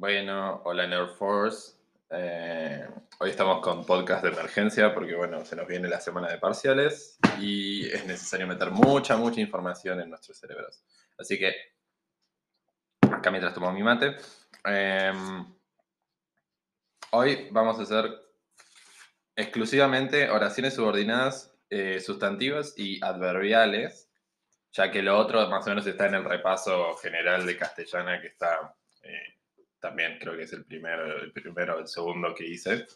Bueno, hola Nerd Force. Eh, hoy estamos con podcast de emergencia porque, bueno, se nos viene la semana de parciales y es necesario meter mucha, mucha información en nuestros cerebros. Así que, acá mientras tomo mi mate, em, hoy vamos a hacer exclusivamente oraciones subordinadas eh, sustantivas y adverbiales, ya que lo otro más o menos está en el repaso general de castellana que está... Eh, también creo que es el primero, el primero el segundo que hice.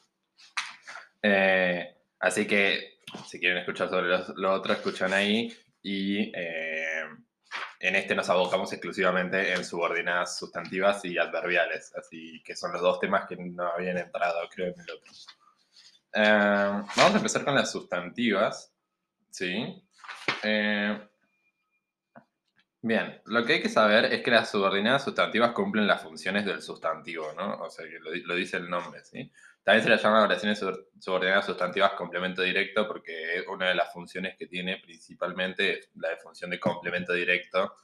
Eh, así que si quieren escuchar sobre lo, otro, escuchan ahí. Y eh, en este nos abocamos exclusivamente en subordinadas sustantivas y adverbiales, así que son los dos temas que no habían entrado, creo, en el otro. Eh, vamos a empezar con las sustantivas, ¿sí? Bien, lo que hay que saber es que las subordinadas sustantivas cumplen las funciones del sustantivo, ¿no? O sea, que lo, dice el nombre, ¿sí? También se le llama oraciones subordinadas sustantivas complemento directo porque una de las funciones que tiene principalmente es la de función de complemento directo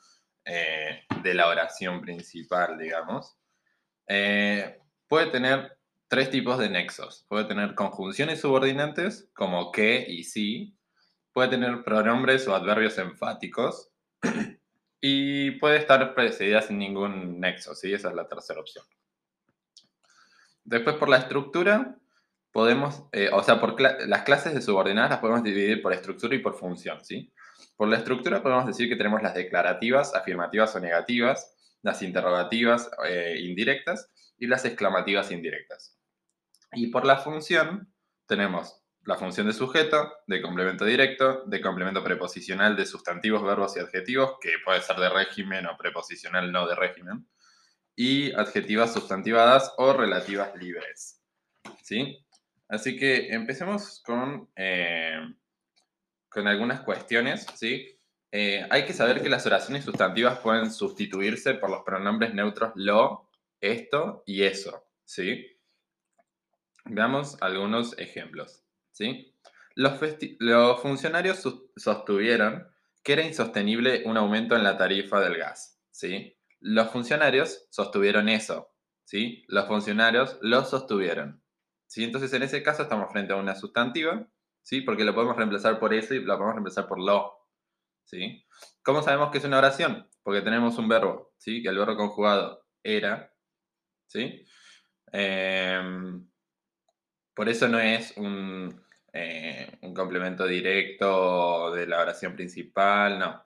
eh, de la oración principal, digamos. Eh, puede tener tres tipos de nexos. Puede tener conjunciones subordinantes como que y sí. Puede tener pronombres o adverbios enfáticos y puede estar precedida sin ningún nexo, ¿sí? Esa es la tercera opción. Después por la estructura, podemos, eh, o sea, por las clases de subordinadas las podemos dividir por estructura y por función, ¿sí? Por la estructura podemos decir que tenemos las declarativas, afirmativas o negativas, las interrogativas eh, indirectas y las exclamativas indirectas. Y por la función tenemos la función de sujeto, de complemento directo, de complemento preposicional de sustantivos, verbos y adjetivos, que puede ser de régimen o preposicional no de régimen, y adjetivas sustantivadas o relativas libres. ¿Sí? Así que empecemos con, eh, con algunas cuestiones. ¿sí? Eh, hay que saber que las oraciones sustantivas pueden sustituirse por los pronombres neutros lo, esto y eso. ¿sí? Veamos algunos ejemplos. ¿Sí? Los, funcionarios sostuvieron que era insostenible un aumento en la tarifa del gas. ¿sí? Los funcionarios sostuvieron eso. ¿sí? Los funcionarios lo sostuvieron. ¿sí? Entonces, en ese caso estamos frente a una sustantiva, ¿sí? porque lo podemos reemplazar por eso y lo podemos reemplazar por lo. ¿sí? ¿Cómo sabemos que es una oración? Porque tenemos un verbo, ¿sí? que el verbo conjugado era. ¿sí? Em, por eso no es un, eh, un complemento directo de la oración principal, no.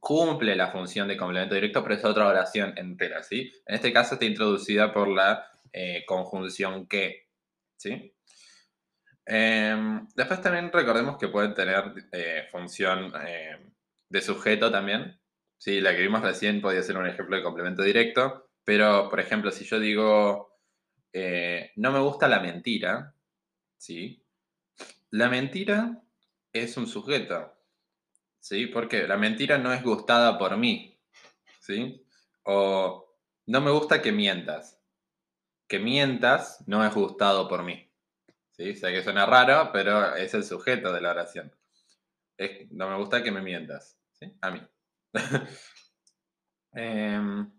Cumple la función de complemento directo, pero es otra oración entera, ¿sí? En este caso está introducida por la eh, conjunción que, ¿sí? Em, después también recordemos que pueden tener eh, función de sujeto también, ¿sí? La que vimos recién podría ser un ejemplo de complemento directo, pero, por ejemplo, si yo digo, no me gusta la mentira, ¿sí? La mentira es un sujeto, ¿sí? Porque la mentira no es gustada por mí, ¿sí? O no me gusta que mientas. Que mientas no es gustado por mí, ¿sí? Sé que suena raro, pero es el sujeto de la oración. no me gusta que me mientas, ¿sí? A mí. Em,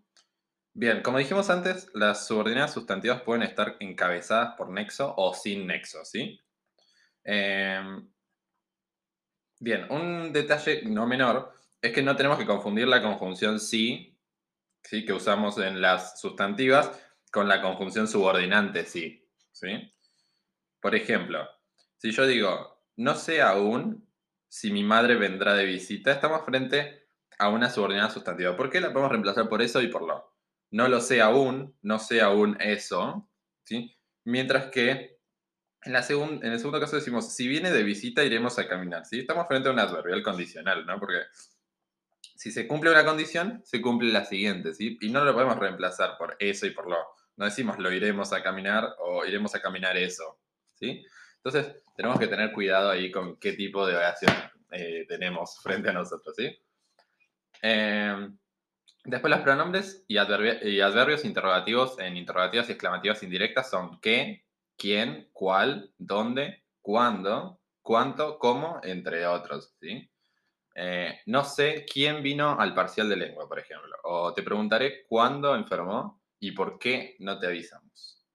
bien, como dijimos antes, las subordinadas sustantivas pueden estar encabezadas por nexo o sin nexo, ¿sí? Em, bien, un detalle no menor es que no tenemos que confundir la conjunción sí, sí que usamos en las sustantivas, con la conjunción subordinante sí. ¿sí? Por ejemplo, si yo digo, no sé aún si mi madre vendrá de visita, estamos frente a una subordinada sustantiva. ¿Por qué la podemos reemplazar por eso y por lo? No lo sé aún, no sé aún eso, ¿sí? Mientras que en, el segundo caso decimos, si viene de visita iremos a caminar. ¿sí? Estamos frente a un adverbial condicional, ¿no? Porque si se cumple una condición, se cumple la siguiente, ¿sí? Y no lo podemos reemplazar por eso y por lo. No decimos lo iremos a caminar o iremos a caminar eso, ¿sí? Entonces, tenemos que tener cuidado ahí con qué tipo de oración eh, tenemos frente a nosotros, ¿sí? Em, después los pronombres y, y adverbios interrogativos en interrogativas y exclamativas indirectas son qué, quién, cuál, dónde, cuándo, cuánto, cómo, entre otros, ¿sí? Eh, no sé quién vino al parcial de lengua, por ejemplo. O te preguntaré cuándo enfermó y por qué no te avisamos.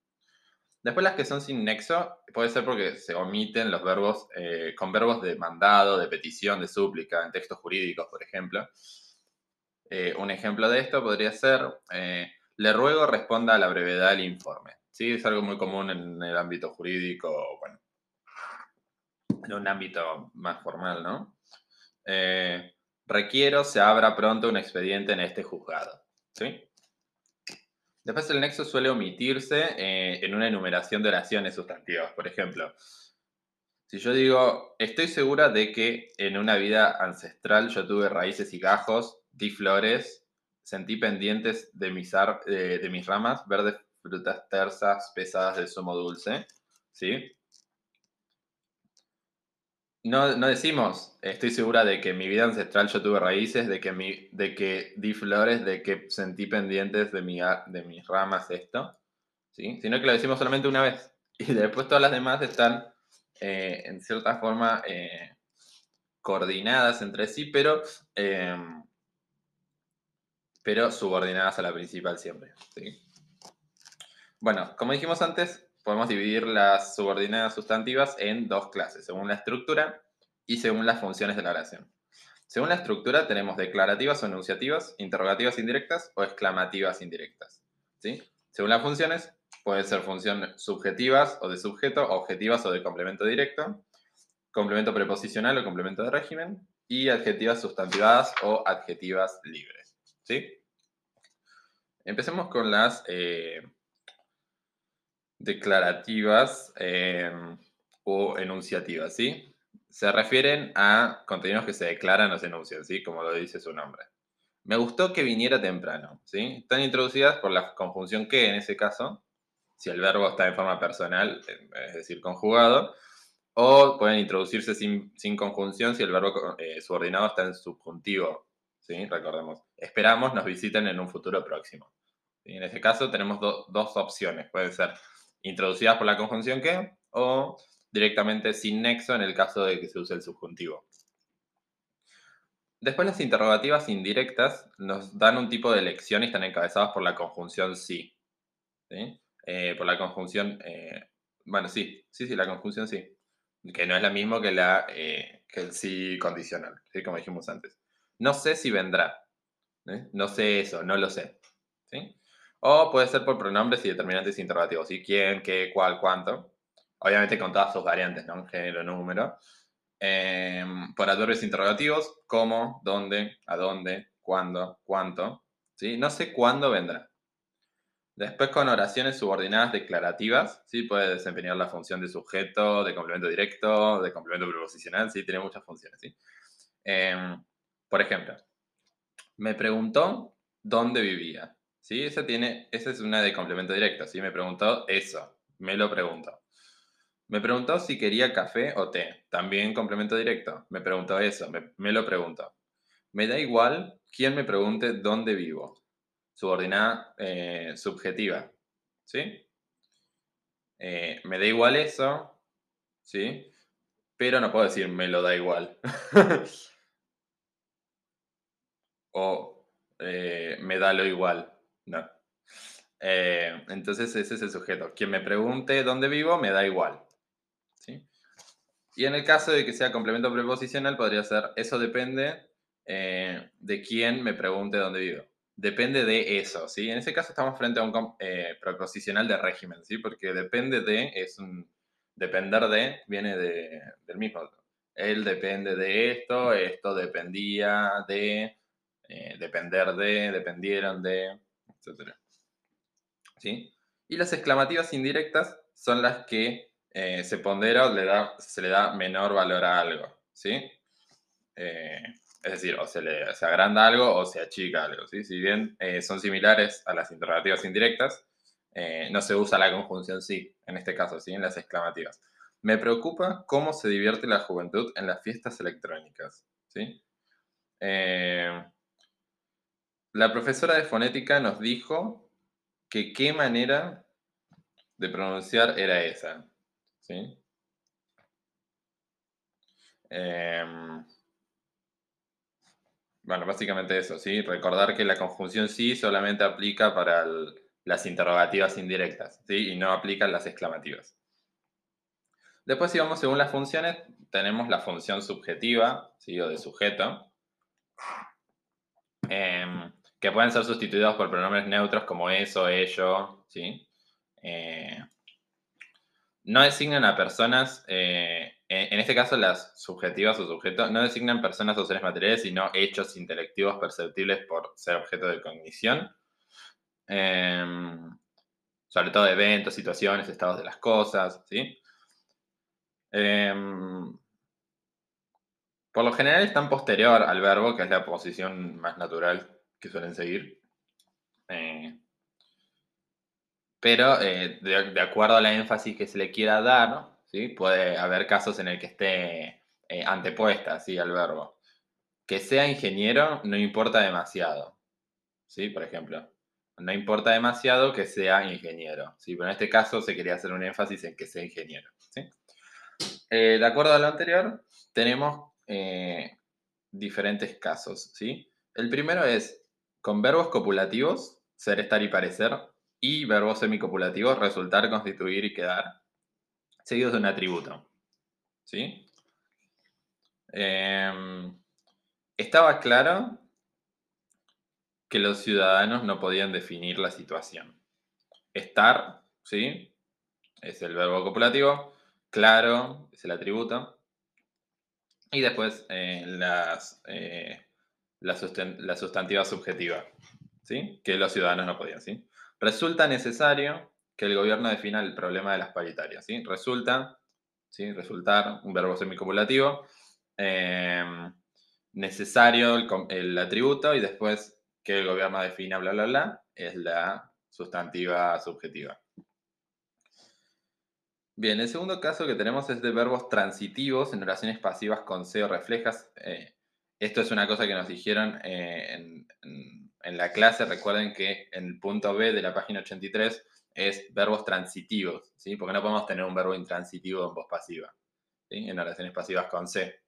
Después las que son sin nexo, puede ser porque se omiten los verbos eh, con verbos de mandado, de petición, de súplica, en textos jurídicos, por ejemplo. Eh, un ejemplo de esto podría ser, le ruego responda a la brevedad del informe. ¿Sí? Es algo muy común en el ámbito jurídico, bueno, en un ámbito más formal, ¿no? requiero se abra pronto un expediente en este juzgado. ¿Sí? Después el nexo suele omitirse eh, en una enumeración de oraciones sustantivas. Por ejemplo, si yo digo, estoy segura de que en una vida ancestral yo tuve raíces y gajos, di flores, sentí pendientes de mis, de mis ramas, verdes frutas tersas, pesadas de zumo dulce, ¿sí? No, decimos, estoy segura de que en mi vida ancestral yo tuve raíces, de que, mi, de que di flores, de que sentí pendientes de, mi, de mis ramas esto, ¿sí? sino que lo decimos solamente una vez. Y después todas las demás están eh, en cierta forma eh, coordinadas entre sí, pero, em, pero subordinadas a la principal siempre. ¿sí? Bueno, como dijimos antes, podemos dividir las subordinadas sustantivas en dos clases, según la estructura y según las funciones de la oración. Según la estructura tenemos declarativas o enunciativas, interrogativas indirectas o exclamativas indirectas. ¿sí? Según las funciones, pueden ser funciones subjetivas o de sujeto, objetivas o de complemento directo, complemento preposicional o complemento de régimen, y adjetivas sustantivadas o adjetivas libres. ¿sí? Empecemos con las eh, declarativas em, o enunciativas, ¿sí? Se refieren a contenidos que se declaran o se enuncian, ¿sí? Como lo dice su nombre. Me gustó que viniera temprano, ¿sí? Están introducidas por la conjunción que, en ese caso, si el verbo está en forma personal, es decir, conjugado, o pueden introducirse sin, conjunción si el verbo eh, subordinado está en subjuntivo, ¿sí? Recordemos, esperamos nos visiten en un futuro próximo. En ese caso tenemos dos opciones, puede ser introducidas por la conjunción que o directamente sin nexo en el caso de que se use el subjuntivo. Después las interrogativas indirectas nos dan un tipo de elección y están encabezadas por la conjunción sí. Eh, por la conjunción, eh, bueno, sí, sí, sí, la conjunción sí. Que no es la misma que, la, eh, que el sí condicional, como dijimos antes. No sé si vendrá. No sé eso, no lo sé. ¿sí? O puede ser por pronombres y determinantes interrogativos. ¿sí? ¿Quién, qué, cuál, cuánto? Obviamente con todas sus variantes, ¿no? Género, número. Em, por adverbios interrogativos, cómo, dónde, a dónde, cuándo, cuánto. ¿sí? No sé cuándo vendrá. Después con oraciones subordinadas declarativas, ¿sí? puede desempeñar la función de sujeto, de complemento directo, de complemento preposicional, ¿sí? tiene muchas funciones. ¿sí? Em, por ejemplo, me preguntó dónde vivía. Sí, esa, tiene, esa es una de complemento directo. Sí, me preguntó eso. Me lo preguntó. Me preguntó si quería café o té. También complemento directo. Me preguntó eso. Me, lo preguntó. Me da igual quién me pregunte dónde vivo. Subordinada eh, subjetiva. ¿Sí? Eh, me da igual eso. ¿Sí? Pero no puedo decir me lo da igual. o eh, me da lo igual. No. Eh, entonces ese es el sujeto. Quien me pregunte dónde vivo, me da igual. ¿sí? Y en el caso de que sea complemento preposicional, podría ser, eso depende eh, de quién me pregunte dónde vivo. Depende de eso, ¿sí? En ese caso estamos frente a un eh, preposicional de régimen, ¿sí? Porque depende de, es un, depender de, viene de, del mismo. Él depende de esto, esto dependía de, depender de, dependieron de, ¿Sí? Y las exclamativas indirectas son las que eh, se pondera o le da, se le da menor valor a algo. ¿sí? Eh, es decir, o se, le, se agranda algo o se achica algo. ¿sí? Si bien eh, son similares a las interrogativas indirectas, no se usa la conjunción sí, en este caso, ¿sí? en las exclamativas. Me preocupa cómo se divierte la juventud en las fiestas electrónicas. ¿sí? La profesora de fonética nos dijo que qué manera de pronunciar era esa. ¿sí? Em, bueno, básicamente eso, ¿sí? Recordar que la conjunción sí solamente aplica para, las interrogativas indirectas, ¿sí? Y no aplican las exclamativas. Después, si vamos según las funciones, tenemos la función subjetiva, ¿sí? O de sujeto, em, que pueden ser sustituidos por pronombres neutros como eso, ello, ¿sí? Eh, no designan a personas, eh, en este caso las subjetivas o sujetos, no designan personas o seres materiales, sino hechos intelectivos perceptibles por ser objeto de cognición. Em, sobre todo eventos, situaciones, estados de las cosas, ¿sí? Em, por lo general están posterior al verbo, que es la posición más natural que suelen seguir. Eh, pero eh, de, acuerdo a la énfasis que se le quiera dar, ¿sí? puede haber casos en el que esté eh, antepuesta ¿sí? al verbo. Que sea ingeniero no importa demasiado. ¿sí? Por ejemplo, no importa demasiado que sea ingeniero. ¿sí? Pero en este caso se quería hacer un énfasis en que sea ingeniero. ¿sí? De acuerdo a lo anterior, tenemos diferentes casos. ¿sí? El primero es con verbos copulativos, ser, estar y parecer, y verbos semicopulativos, resultar, constituir y quedar, seguidos de un atributo. ¿Sí? Em, estaba claro que los ciudadanos no podían definir la situación. Estar, ¿sí? Es el verbo copulativo. Claro, es el atributo. Y después eh, las, eh, la, la, sustantiva subjetiva, ¿sí? Que los ciudadanos no podían, ¿sí? Resulta necesario que el gobierno defina el problema de las paritarias. ¿sí? Resulta, ¿sí? resultar, un verbo semicopulativo, em, necesario el, atributo y después que el gobierno defina bla, bla, bla, es la sustantiva subjetiva. Bien, el segundo caso que tenemos es de verbos transitivos en oraciones pasivas con se o reflejas. Eh, esto es una cosa que nos dijeron eh, en la clase, recuerden que en el punto B de la página 83 es verbos transitivos, ¿sí? Porque no podemos tener un verbo intransitivo en voz pasiva, ¿sí? En oraciones pasivas con C.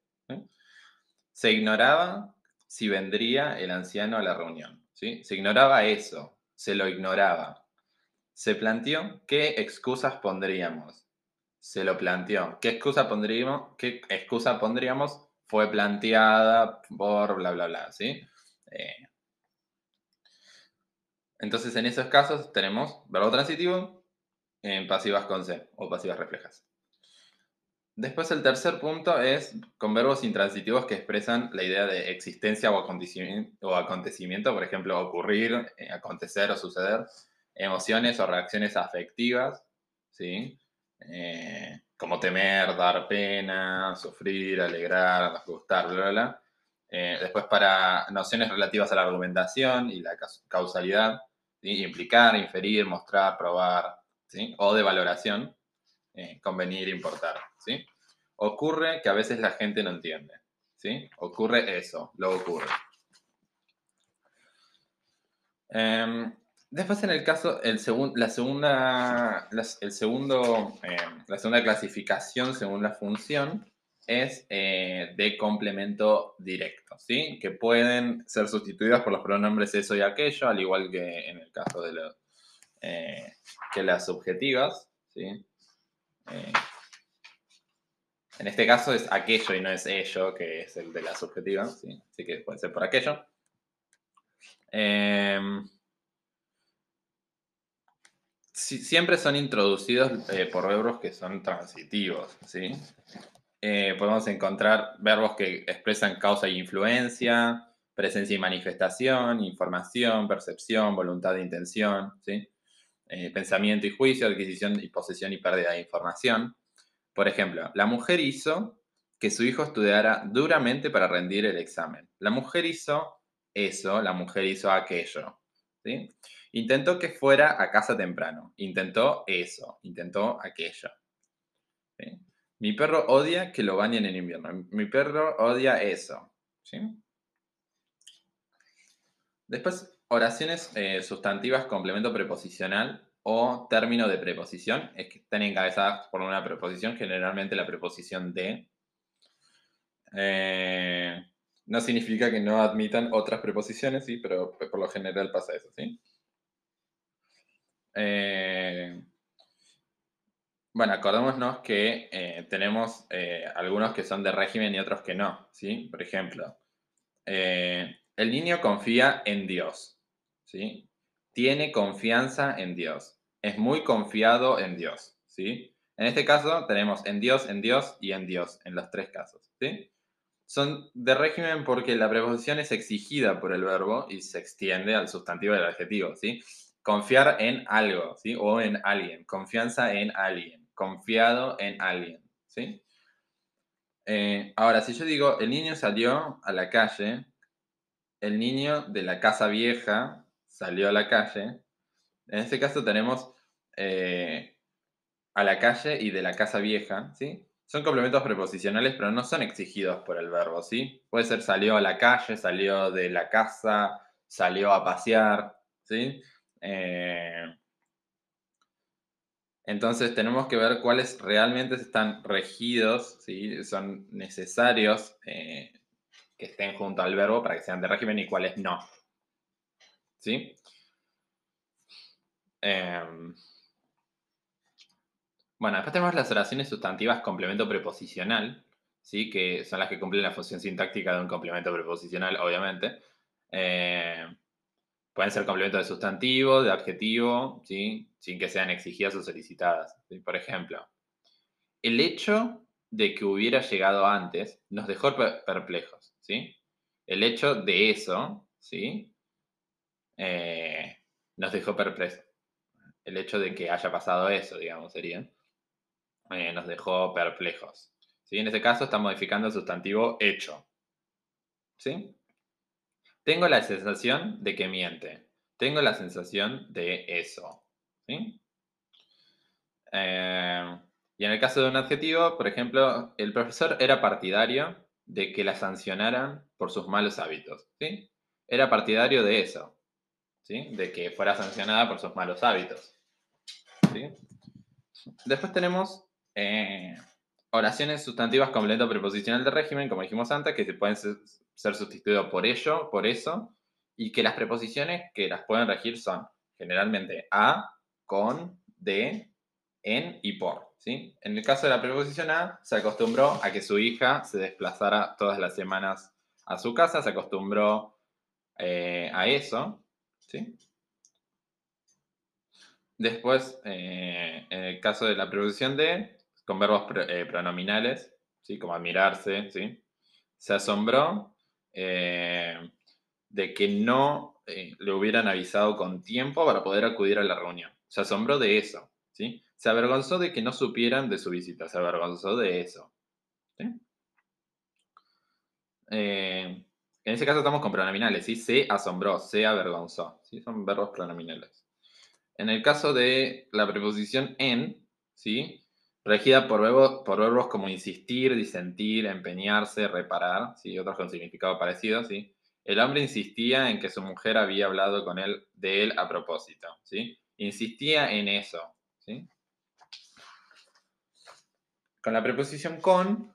Se ignoraba si vendría el anciano a la reunión, ¿sí? Se ignoraba eso, se lo ignoraba. Se planteó qué excusas pondríamos. Se lo planteó. ¿Qué excusa pondríamos? ¿Qué excusa pondríamos? Fue planteada por bla, bla, bla, ¿sí? Eh, entonces, en esos casos tenemos verbo transitivo en pasivas con C o pasivas reflejas. Después el tercer punto es con verbos intransitivos que expresan la idea de existencia o acontecimiento, por ejemplo, ocurrir, eh, acontecer o suceder, emociones o reacciones afectivas, ¿sí? Eh, como temer, dar pena, sufrir, alegrar, gustar, bla, bla, bla. Eh, después para nociones relativas a la argumentación y la causalidad, implicar, inferir, mostrar, probar, ¿sí? o de valoración, eh, convenir, importar. ¿sí? Ocurre que a veces la gente no entiende. ¿sí? Ocurre eso, lo ocurre. Em, después en el caso, el la, segunda, el segundo, em, la segunda clasificación según la función es eh, de complemento directo, ¿sí? Que pueden ser sustituidas por los pronombres eso y aquello, al igual que en el caso de eh, que las subjetivas, ¿sí? Eh, en este caso es aquello y no es ello, que es el de la subjetiva, ¿sí? Así que puede ser por aquello. Em, siempre son introducidos por verbos que son transitivos, ¿sí? Eh, podemos encontrar verbos que expresan causa y influencia, presencia y manifestación, información, percepción, voluntad e intención, ¿sí? Eh, pensamiento y juicio, adquisición y posesión y pérdida de información. Por ejemplo, la mujer hizo que su hijo estudiara duramente para rendir el examen. La mujer hizo eso, la mujer hizo aquello. ¿sí? Intentó que fuera a casa temprano. Intentó eso, intentó aquello. Mi perro odia que lo bañen en invierno. Mi perro odia eso. ¿sí? Después, oraciones eh, sustantivas, complemento preposicional o término de preposición, es que están encabezadas por una preposición, generalmente la preposición de. Eh, no significa que no admitan otras preposiciones, sí, pero por lo general pasa eso, ¿sí? Eh, bueno, acordémonos que eh, tenemos eh, algunos que son de régimen y otros que no, ¿sí? Por ejemplo, el niño confía en Dios, ¿sí? Tiene confianza en Dios, es muy confiado en Dios, ¿sí? En este caso tenemos en Dios, en Dios y en Dios, en los tres casos, ¿sí? Son de régimen porque la preposición es exigida por el verbo y se extiende al sustantivo del adjetivo, ¿sí? Confiar en algo, ¿sí? O en alguien. Confianza en alguien. Confiado en alguien, ¿sí? Eh, ahora, si yo digo, el niño salió a la calle, el niño de la casa vieja salió a la calle, en este caso tenemos eh, a la calle y de la casa vieja, ¿sí? Son complementos preposicionales, pero no son exigidos por el verbo, ¿sí? Puede ser salió a la calle, salió de la casa, salió a pasear, ¿sí? Eh, entonces tenemos que ver cuáles realmente están regidos, ¿sí? son necesarios eh, que estén junto al verbo para que sean de régimen y cuáles no. ¿Sí? Em, bueno, después tenemos las oraciones sustantivas complemento preposicional, ¿sí? que son las que cumplen la función sintáctica de un complemento preposicional, obviamente. Eh, Pueden ser complementos de sustantivo, de adjetivo, ¿sí? sin que sean exigidas o solicitadas. Por ejemplo, el hecho de que hubiera llegado antes nos dejó perplejos. ¿sí? El hecho de eso ¿sí? Eh, nos dejó perplejos. El hecho de que haya pasado eso, digamos, sería, eh, nos dejó perplejos. ¿sí? En este caso está modificando el sustantivo hecho. ¿Sí? Tengo la sensación de que miente. Tengo la sensación de eso. ¿sí? Eh, y en el caso de un adjetivo, por ejemplo, el profesor era partidario de que la sancionaran por sus malos hábitos. ¿sí? Era partidario de eso. ¿sí? De que fuera sancionada por sus malos hábitos. ¿sí? Después tenemos eh, oraciones sustantivas completo preposicional de régimen, como dijimos antes, que se pueden ser sustituido por ello, por eso, y que las preposiciones que las pueden regir son generalmente a, con, de, en y por. ¿sí? En el caso de la preposición a, se acostumbró a que su hija se desplazara todas las semanas a su casa, se acostumbró eh, a eso. ¿sí? Después, eh, en el caso de la preposición de, con verbos eh, pronominales, ¿sí? como admirarse, ¿sí? se asombró eh, de que no eh, le hubieran avisado con tiempo para poder acudir a la reunión. Se asombró de eso, ¿sí? Se avergonzó de que no supieran de su visita, se avergonzó de eso. Eh, en ese caso estamos con pronominales, ¿sí? Se asombró, se avergonzó, ¿sí? Son verbos pronominales. En el caso de la preposición en, ¿sí? Regida por verbos, por verbos como insistir, disentir, empeñarse, reparar, ¿sí? otros con significado parecido. ¿sí? El hombre insistía en que su mujer había hablado con él de él a propósito. ¿sí? Insistía en eso. ¿sí? Con la preposición con,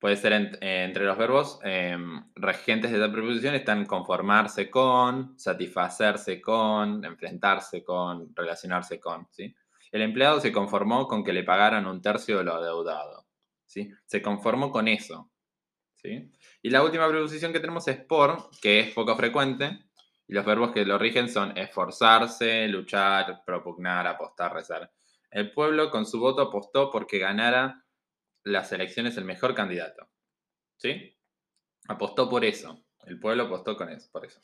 puede ser entre los verbos em, regentes de la preposición están conformarse con, satisfacerse con, enfrentarse con, relacionarse con. ¿sí? El empleado se conformó con que le pagaran un tercio de lo adeudado. ¿sí? Se conformó con eso. ¿sí? Y la última preposición que tenemos es por, que es poco frecuente. Y los verbos que lo rigen son esforzarse, luchar, propugnar, apostar, rezar. El pueblo con su voto apostó porque ganara las elecciones el mejor candidato. ¿Sí? Apostó por eso. El pueblo apostó con eso, por eso.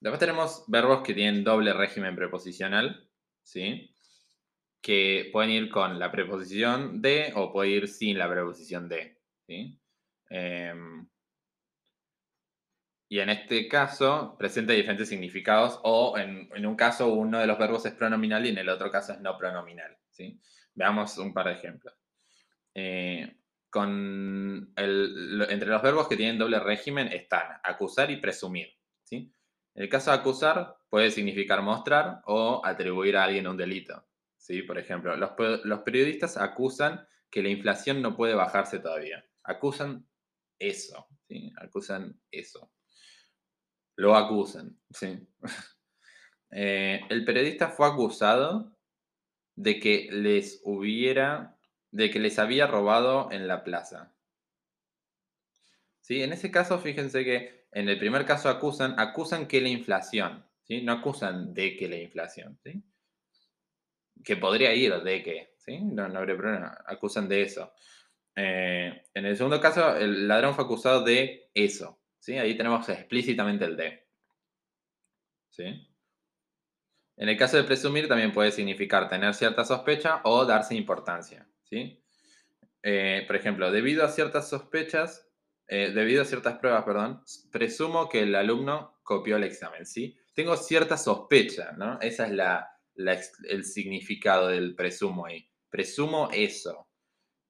Después tenemos verbos que tienen doble régimen preposicional. ¿Sí? Que pueden ir con la preposición de o puede ir sin la preposición de, ¿sí? Em, y en este caso presenta diferentes significados o en, un caso uno de los verbos es pronominal y en el otro caso es no pronominal. ¿sí? Veamos un par de ejemplos. Eh, con entre los verbos que tienen doble régimen están acusar y presumir. ¿sí? El caso de acusar, puede significar mostrar o atribuir a alguien un delito. ¿sí? Por ejemplo, los, periodistas acusan que la inflación no puede bajarse todavía. Acusan eso. ¿sí? Acusan eso. Lo acusan. ¿sí? Eh, el periodista fue acusado de que les hubiera, de que les había robado en la plaza. ¿Sí? En ese caso, fíjense que en el primer caso acusan, acusan que la inflación, ¿sí? No acusan de que la inflación, ¿sí? Que podría ir de que, ¿sí? No, habría problema, acusan de eso. Eh, en el segundo caso, el ladrón fue acusado de eso, ¿sí? Ahí tenemos explícitamente el de. ¿Sí? En el caso de presumir también puede significar tener cierta sospecha o darse importancia, ¿sí? Eh, por ejemplo, debido a ciertas sospechas, eh, debido a ciertas pruebas, perdón, presumo que el alumno copió el examen, ¿sí? Tengo cierta sospecha, ¿no? Ese es la, el significado del presumo ahí. Presumo eso.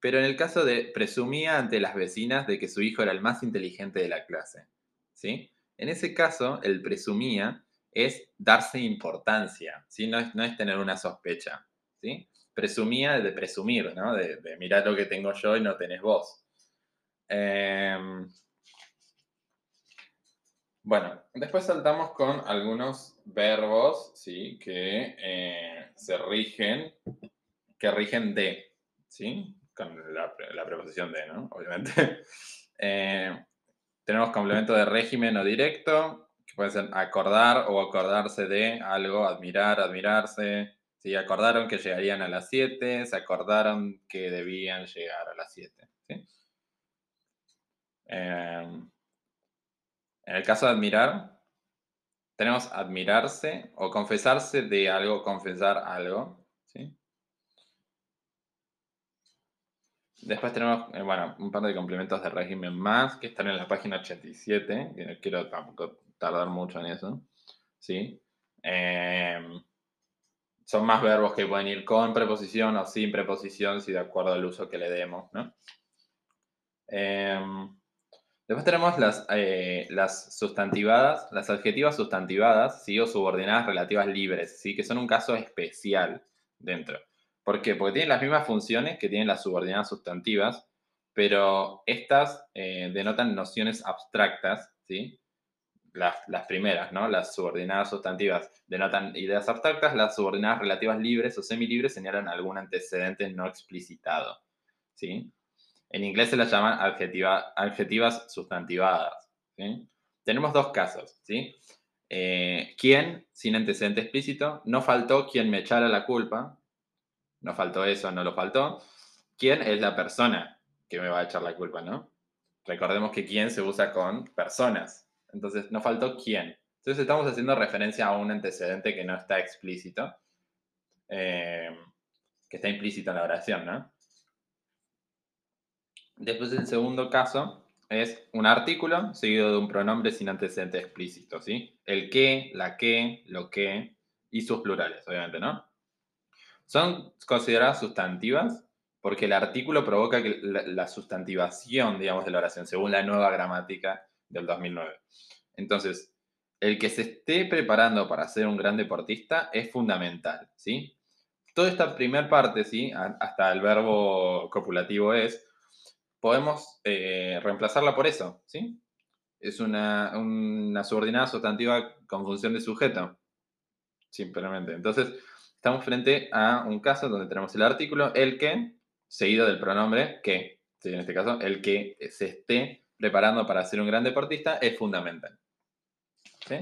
Pero en el caso de presumía ante las vecinas de que su hijo era el más inteligente de la clase, ¿sí? En ese caso, el presumía es darse importancia, ¿sí? No es, no es tener una sospecha, ¿sí? Presumía de presumir, ¿no? De, de mirar lo que tengo yo y no tenés vos. Em, bueno, después saltamos con algunos verbos, ¿sí? Que eh, se rigen, que rigen de, ¿sí? Con la, preposición de, ¿no? Obviamente. Eh, tenemos complemento de régimen o directo, que puede ser acordar o acordarse de algo, admirar, admirarse. Si acordaron que llegarían a las 7, se acordaron que debían llegar a las 7. Em, en el caso de admirar, tenemos admirarse o confesarse de algo, confesar algo. Después tenemos, eh, bueno, un par de complementos de régimen más que están en la página 87, que no quiero tampoco tardar mucho en eso. ¿sí? Em, son más verbos que pueden ir con preposición o sin preposición, si de acuerdo al uso que le demos. ¿no? Em, Después tenemos las, eh, las sustantivadas, las adjetivas sustantivadas, ¿sí? o subordinadas relativas libres, ¿sí? que son un caso especial dentro. ¿Por qué? Porque tienen las mismas funciones que tienen las subordinadas sustantivas, pero estas eh, denotan nociones abstractas, ¿sí? Las, las, primeras, ¿no? Las subordinadas sustantivas denotan ideas abstractas, las subordinadas relativas libres o semilibres señalan algún antecedente no explicitado, ¿sí? En inglés se las llaman adjetivas sustantivadas. Tenemos dos casos. ¿sí? Eh, ¿Quién, sin antecedente explícito? No faltó quien me echara la culpa. No faltó eso, no lo faltó. ¿Quién es la persona que me va a echar la culpa, no? Recordemos que quién se usa con personas. Entonces, no faltó quién. Entonces, estamos haciendo referencia a un antecedente que no está explícito, eh, que está implícito en la oración, ¿no? Después el segundo caso es un artículo seguido de un pronombre sin antecedente explícito, ¿sí? El que, la que, lo que y sus plurales, obviamente, ¿no? Son consideradas sustantivas porque el artículo provoca la, sustantivación, digamos, de la oración, según la nueva gramática del 2009. Entonces, el que se esté preparando para ser un gran deportista es fundamental, ¿sí? Toda esta primera parte, ¿sí? Hasta el verbo copulativo es, podemos eh, reemplazarla por eso, ¿sí? Es una, subordinada sustantiva con función de sujeto, simplemente. Entonces, estamos frente a un caso donde tenemos el artículo el que, seguido del pronombre que, en este caso, el que se esté preparando para ser un gran deportista es fundamental. ¿Sí?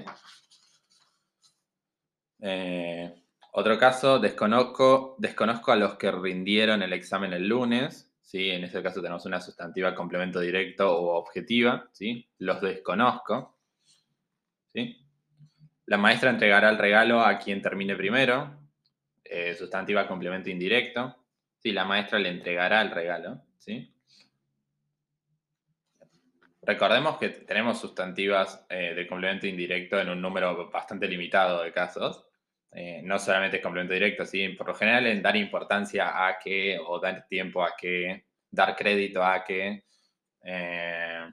Eh, otro caso, desconozco, desconozco a los que rindieron el examen el lunes. ¿Sí? En ese caso tenemos una sustantiva complemento directo o objetiva, ¿sí? Los desconozco, ¿sí? La maestra entregará el regalo a quien termine primero, eh, sustantiva complemento indirecto, ¿sí? La maestra le entregará el regalo, ¿sí? Recordemos que tenemos sustantivas eh, de complemento indirecto en un número bastante limitado de casos. Eh, no solamente complemento directo, ¿sí? por lo general en dar importancia a que o dar tiempo a que, dar crédito a que. Eh,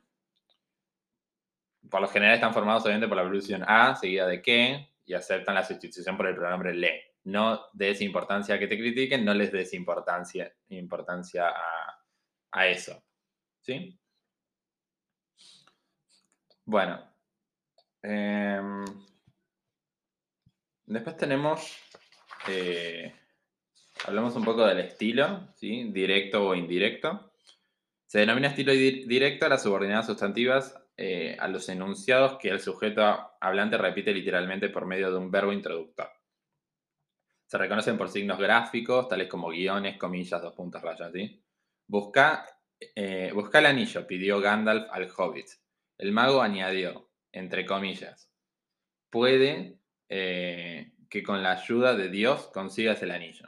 por lo general están formados obviamente por la evolución a seguida de que y aceptan la sustitución por el pronombre le. No des importancia a que te critiquen, no les des importancia, importancia a, a eso. ¿Sí? Bueno. Eh, Después tenemos, eh, hablamos un poco del estilo, ¿sí? directo o indirecto. Se denomina estilo directo a las subordinadas sustantivas eh, a los enunciados que el sujeto hablante repite literalmente por medio de un verbo introductor. Se reconocen por signos gráficos, tales como guiones, comillas, dos puntos, rayas. ¿sí? Busca, eh, busca el anillo, pidió Gandalf al hobbit. El mago añadió, entre comillas, puede eh, que con la ayuda de Dios consigas el anillo.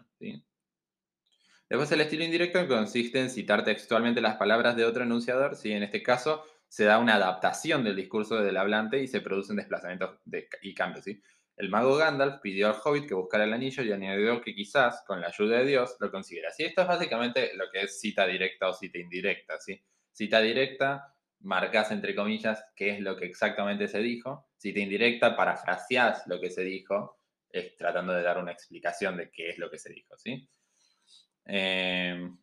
Después el estilo indirecto consiste en citar textualmente las palabras de otro enunciador, ¿sí? en este caso se da una adaptación del discurso del hablante y se producen desplazamientos y cambios. ¿sí? El mago Gandalf pidió al hobbit que buscara el anillo y añadió que quizás, con la ayuda de Dios, lo consiguiera. ¿sí? Esto es básicamente lo que es cita directa o cita indirecta. ¿sí? Cita directa marcas entre comillas qué es lo que exactamente se dijo. Si te indirecta, parafraseás lo que se dijo, es tratando de dar una explicación de qué es lo que se dijo, ¿sí? Em,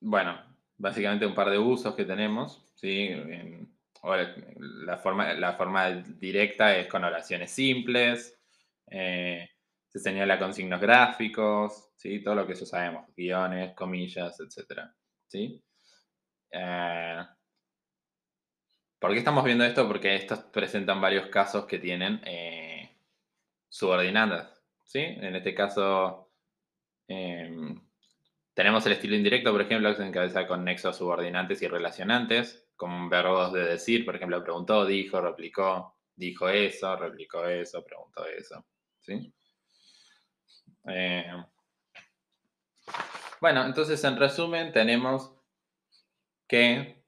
bueno, básicamente un par de usos que tenemos, ¿sí? la, forma, la forma directa es con oraciones simples, eh, se señala con signos gráficos, ¿sí? Todo lo que eso sabemos, guiones, comillas, etcétera. ¿sí? Eh, ¿Por qué estamos viendo esto? Porque estos presentan varios casos que tienen eh, subordinadas, ¿sí? En este caso, em, tenemos el estilo indirecto, por ejemplo, que se encabeza con nexos subordinantes y relacionantes, con verbos de decir, por ejemplo, preguntó, dijo, replicó, dijo eso, replicó eso, preguntó eso, ¿sí? Eh, bueno, entonces en resumen tenemos que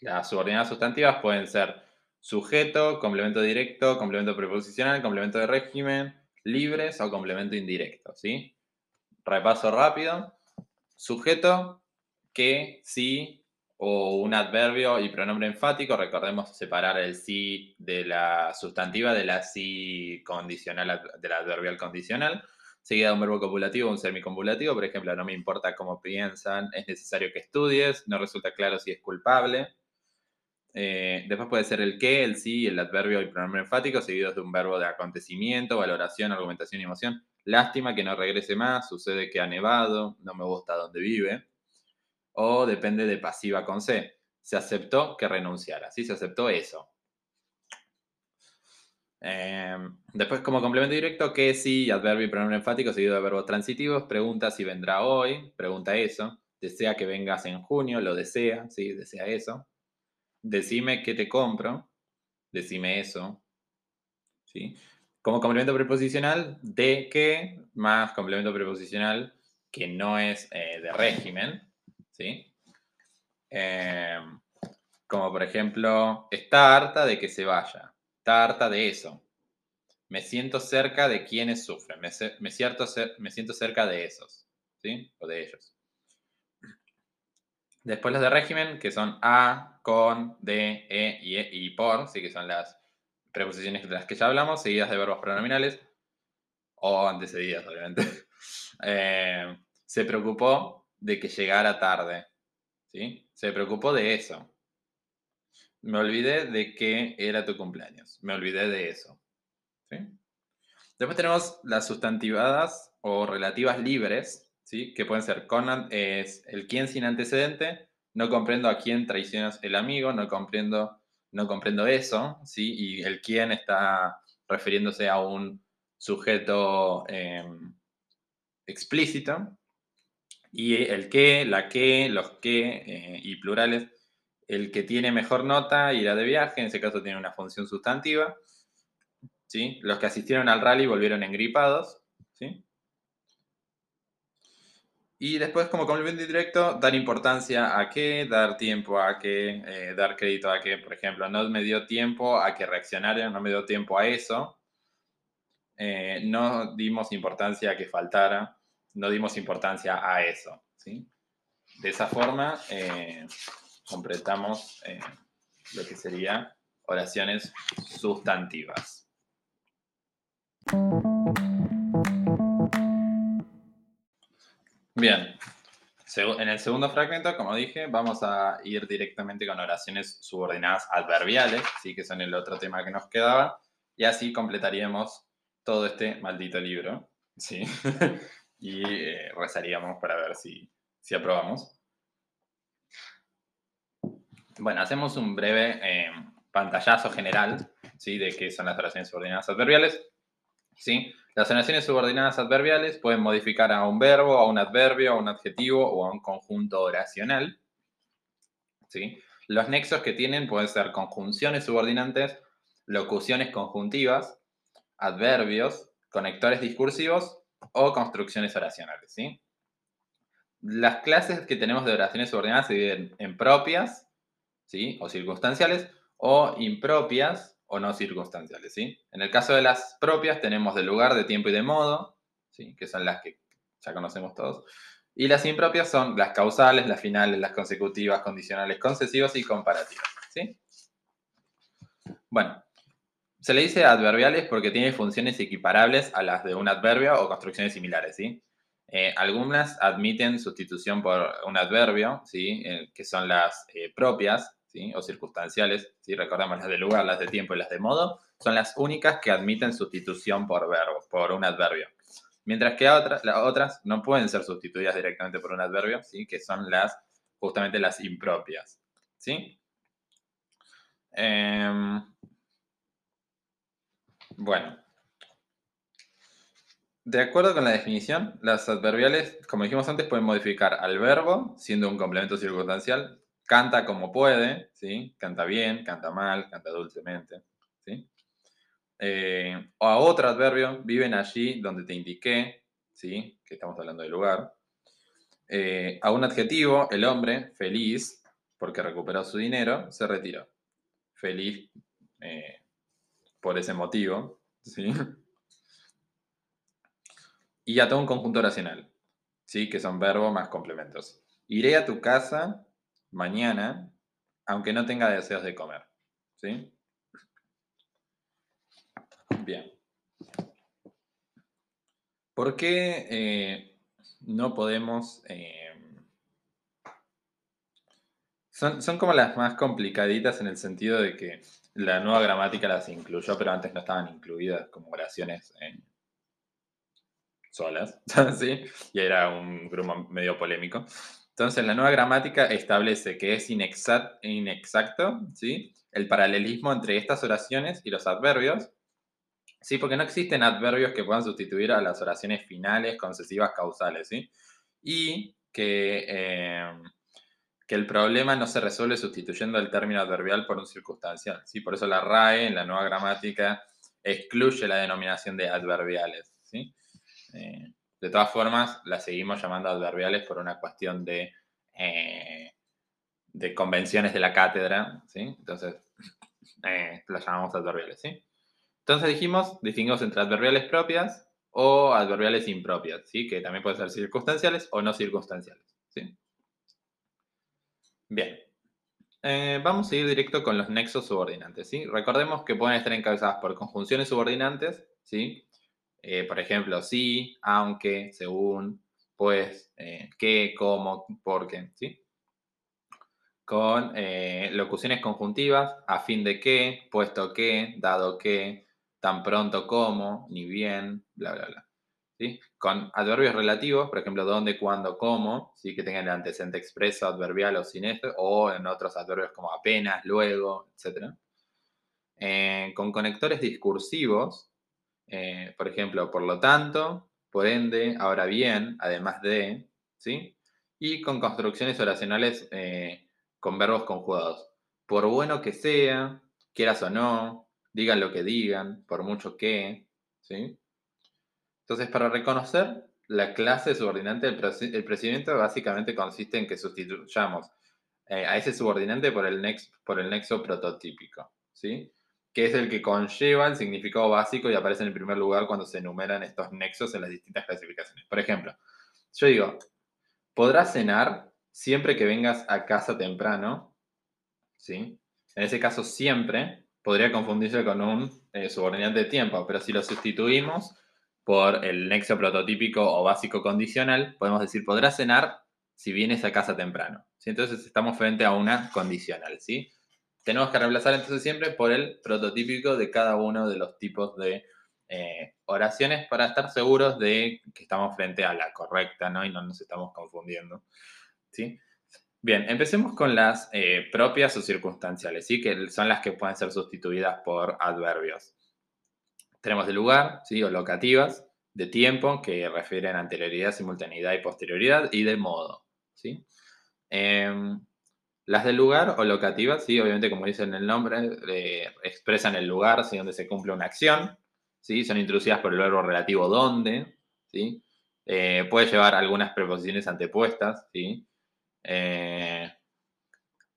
las subordinadas sustantivas pueden ser sujeto, complemento directo, complemento preposicional, complemento de régimen, libres o complemento indirecto, ¿sí? Repaso rápido. Sujeto, que, sí, o un adverbio y pronombre enfático. Recordemos separar el sí de la sustantiva de la sí condicional, del adverbial condicional seguida de un verbo copulativo un semicopulativo, por ejemplo, no me importa cómo piensan, es necesario que estudies, no resulta claro si es culpable. Eh, después puede ser el qué, el sí, el adverbio y pronombre enfático, seguidos de un verbo de acontecimiento, valoración, argumentación y emoción. Lástima que no regrese más, sucede que ha nevado, no me gusta donde vive. O depende de pasiva con C. Se aceptó que renunciara, ¿sí? Se aceptó eso. Em, después, como complemento directo, que si, adverbio y pronombre enfático seguido de verbos transitivos, pregunta si vendrá hoy, pregunta eso, desea que vengas en junio, lo desea, sí, desea eso. Decime que te compro, decime eso, ¿sí? Como complemento preposicional, de que más complemento preposicional que no es eh, de régimen, ¿sí? Em, como por ejemplo, está harta de que se vaya está harta de eso. Me siento cerca de quienes sufren, me, me, me siento cerca de esos, ¿sí? O de ellos. Después los de régimen, que son a, con, de, e y, e, y por, ¿sí? que son las preposiciones de las que ya hablamos, seguidas de verbos pronominales, o antecedidas, obviamente. Eh, se preocupó de que llegara tarde, ¿sí? Se preocupó de eso. Me olvidé de que era tu cumpleaños. Me olvidé de eso. ¿sí? Después tenemos las sustantivadas o relativas libres, ¿sí? que pueden ser con es el quién sin antecedente, no comprendo a quién traicionas el amigo, no comprendo, no comprendo eso, ¿sí? y el quién está refiriéndose a un sujeto em, explícito, y el qué, la qué, los qué eh, y plurales el que tiene mejor nota irá de viaje, en ese caso tiene una función sustantiva. ¿sí? Los que asistieron al rally volvieron engripados. ¿sí? Y después, como complemento directo, dar importancia a qué, dar tiempo a qué, eh, dar crédito a qué. Por ejemplo, no me dio tiempo a que reaccionara, no me dio tiempo a eso. Eh, no dimos importancia a que faltara, no dimos importancia a eso. ¿sí? De esa forma, eh, completamos lo que sería oraciones sustantivas. Bien, en el segundo fragmento, como dije, vamos a ir directamente con oraciones subordinadas adverbiales, ¿sí? que son el otro tema que nos quedaba. Y así completaríamos todo este maldito libro, ¿sí? y eh, rezaríamos para ver si, si aprobamos. Bueno, hacemos un breve eh, pantallazo general ¿sí? de qué son las oraciones subordinadas adverbiales. ¿sí? Las oraciones subordinadas adverbiales pueden modificar a un verbo, a un adverbio, a un adjetivo o a un conjunto oracional. ¿sí? Los nexos que tienen pueden ser conjunciones subordinantes, locuciones conjuntivas, adverbios, conectores discursivos o construcciones oracionales. ¿sí? Las clases que tenemos de oraciones subordinadas se dividen en propias ¿sí? o circunstanciales o impropias o no circunstanciales. ¿sí? En el caso de las propias tenemos de lugar, de tiempo y de modo, ¿sí? que son las que ya conocemos todos. Y las impropias son las causales, las finales, las consecutivas, condicionales, concesivas y comparativas. ¿sí? Bueno, se le dice adverbiales porque tiene funciones equiparables a las de un adverbio o construcciones similares. ¿sí? Eh, algunas admiten sustitución por un adverbio, ¿sí? Eh, que son las eh, propias o circunstanciales. ¿sí? Recordemos las de lugar, las de tiempo y las de modo. Son las únicas que admiten sustitución por verbo, por un adverbio. Mientras que otras, las otras no pueden ser sustituidas directamente por un adverbio, ¿sí? que son las, justamente las impropias. ¿sí? Em, bueno. De acuerdo con la definición, las adverbiales, como dijimos antes, pueden modificar al verbo, siendo un complemento circunstancial. Canta como puede, ¿sí? Canta bien, canta mal, canta dulcemente, ¿sí? Eh, o a otro adverbio, viven allí donde te indiqué, ¿sí? que estamos hablando del lugar. Eh, a un adjetivo, el hombre, feliz, porque recuperó su dinero, se retiró. Feliz eh, por ese motivo. ¿sí? Y a todo un conjunto oracional, ¿sí? que son verbos más complementos. Iré a tu casa mañana, aunque no tenga deseos de comer. ¿sí? Bien. ¿Por qué eh, no podemos... Eh, son, son, como las más complicaditas en el sentido de que la nueva gramática las incluyó, pero antes no estaban incluidas como oraciones solas, ¿sí? Y era un grupo medio polémico. Entonces, la nueva gramática establece que es inexacto, ¿sí? El paralelismo entre estas oraciones y los adverbios, Sí, porque no existen adverbios que puedan sustituir a las oraciones finales, concesivas, causales, ¿sí? Y que, eh, que el problema no se resuelve sustituyendo el término adverbial por un circunstancial, ¿sí? Por eso la RAE en la nueva gramática excluye la denominación de adverbiales, ¿sí? Eh, de todas formas, la seguimos llamando adverbiales por una cuestión de, eh, de convenciones de la cátedra, ¿sí? Entonces, las llamamos adverbiales, ¿sí? Entonces dijimos, distinguimos entre adverbiales propias o adverbiales impropias, ¿sí? que también pueden ser circunstanciales o no circunstanciales. ¿sí? Bien, eh, vamos a ir directo con los nexos subordinantes. ¿sí? Recordemos que pueden estar encabezadas por conjunciones subordinantes, ¿sí? Eh, por ejemplo, sí, aunque, según, pues, eh, qué, cómo, por qué, ¿sí? Con locuciones conjuntivas, a fin de qué, puesto que, dado que, tan pronto como, ni bien, bla, bla, bla. ¿sí? Con adverbios relativos, por ejemplo, dónde, cuándo, cómo, ¿sí? que tengan el antecedente expreso, adverbial o sin esto, o en otros adverbios como apenas, luego, etc. Eh, con conectores discursivos, eh, por ejemplo, por lo tanto, por ende, ahora bien, además de, ¿sí? Y con construcciones oracionales eh, con verbos conjugados. Por bueno que sea, quieras o no, digan lo que digan, por mucho que, ¿sí? Entonces, para reconocer la clase subordinante del el procedimiento básicamente consiste en que sustituyamos eh, a ese subordinante por el, por el nexo prototípico, ¿sí? Que es el que conlleva el significado básico y aparece en el primer lugar cuando se enumeran estos nexos en las distintas clasificaciones. Por ejemplo, yo digo, podrás cenar siempre que vengas a casa temprano, ¿sí? En ese caso, siempre podría confundirse con un eh, subordinante de tiempo, pero si lo sustituimos por el nexo prototípico o básico condicional, podemos decir, podrás cenar si vienes a casa temprano. Entonces estamos frente a una condicional. ¿sí? Tenemos que reemplazar entonces siempre por el prototípico de cada uno de los tipos de eh, oraciones para estar seguros de que estamos frente a la correcta, ¿no? Y no nos estamos confundiendo, ¿sí? Bien, empecemos con las eh, propias o circunstanciales, ¿sí? Que son las que pueden ser sustituidas por adverbios. Tenemos de lugar, ¿sí? O locativas, de tiempo, que refieren a anterioridad, simultaneidad y posterioridad, y de modo, ¿sí? Em, las del lugar o locativas, sí, obviamente como dicen el nombre, eh, expresan el lugar ¿sí? donde se cumple una acción, ¿sí? son introducidas por el verbo relativo donde, ¿sí? Eh, puede llevar algunas preposiciones antepuestas, ¿sí? Eh,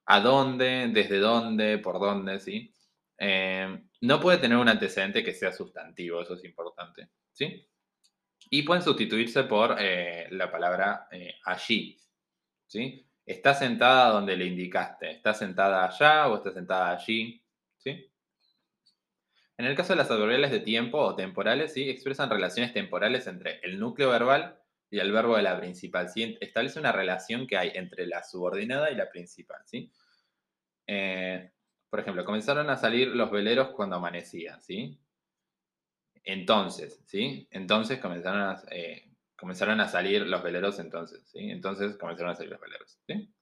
a dónde, desde dónde, por dónde, ¿sí? no puede tener un antecedente que sea sustantivo, eso es importante, ¿sí? Y pueden sustituirse por la palabra allí, ¿sí? Está sentada donde le indicaste, está sentada allá o está sentada allí, ¿sí? En el caso de las adverbiales de tiempo o temporales, ¿sí? expresan relaciones temporales entre el núcleo verbal y el verbo de la principal. ¿sí? Establece una relación que hay entre la subordinada y la principal. ¿sí? Eh, por ejemplo, comenzaron a salir los veleros cuando amanecía. ¿sí? Entonces, ¿sí? Entonces comenzaron a, eh, comenzaron a salir los veleros entonces, ¿sí? Entonces comenzaron a salir los veleros, ¿sí?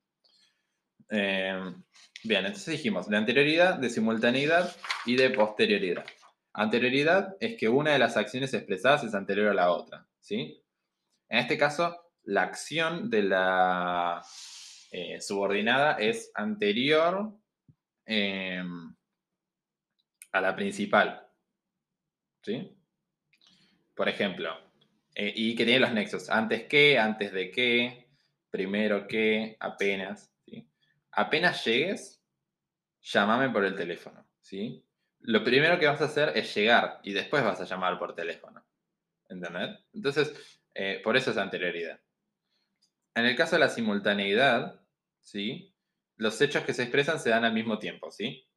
Em, bien, entonces dijimos de anterioridad, de simultaneidad y de posterioridad. Anterioridad es que una de las acciones expresadas es anterior a la otra, ¿sí? En este caso, la acción de la eh, subordinada es anterior em, a la principal, ¿sí? Por ejemplo, eh, y que tiene los nexos. Antes que, antes de que, primero que, apenas. Apenas llegues, llámame por el teléfono. ¿sí? Lo primero que vas a hacer es llegar y después vas a llamar por teléfono. ¿Entendés? Entonces, eh, por eso es anterioridad. En el caso de la simultaneidad, ¿sí? los hechos que se expresan se dan al mismo tiempo. ¿sí?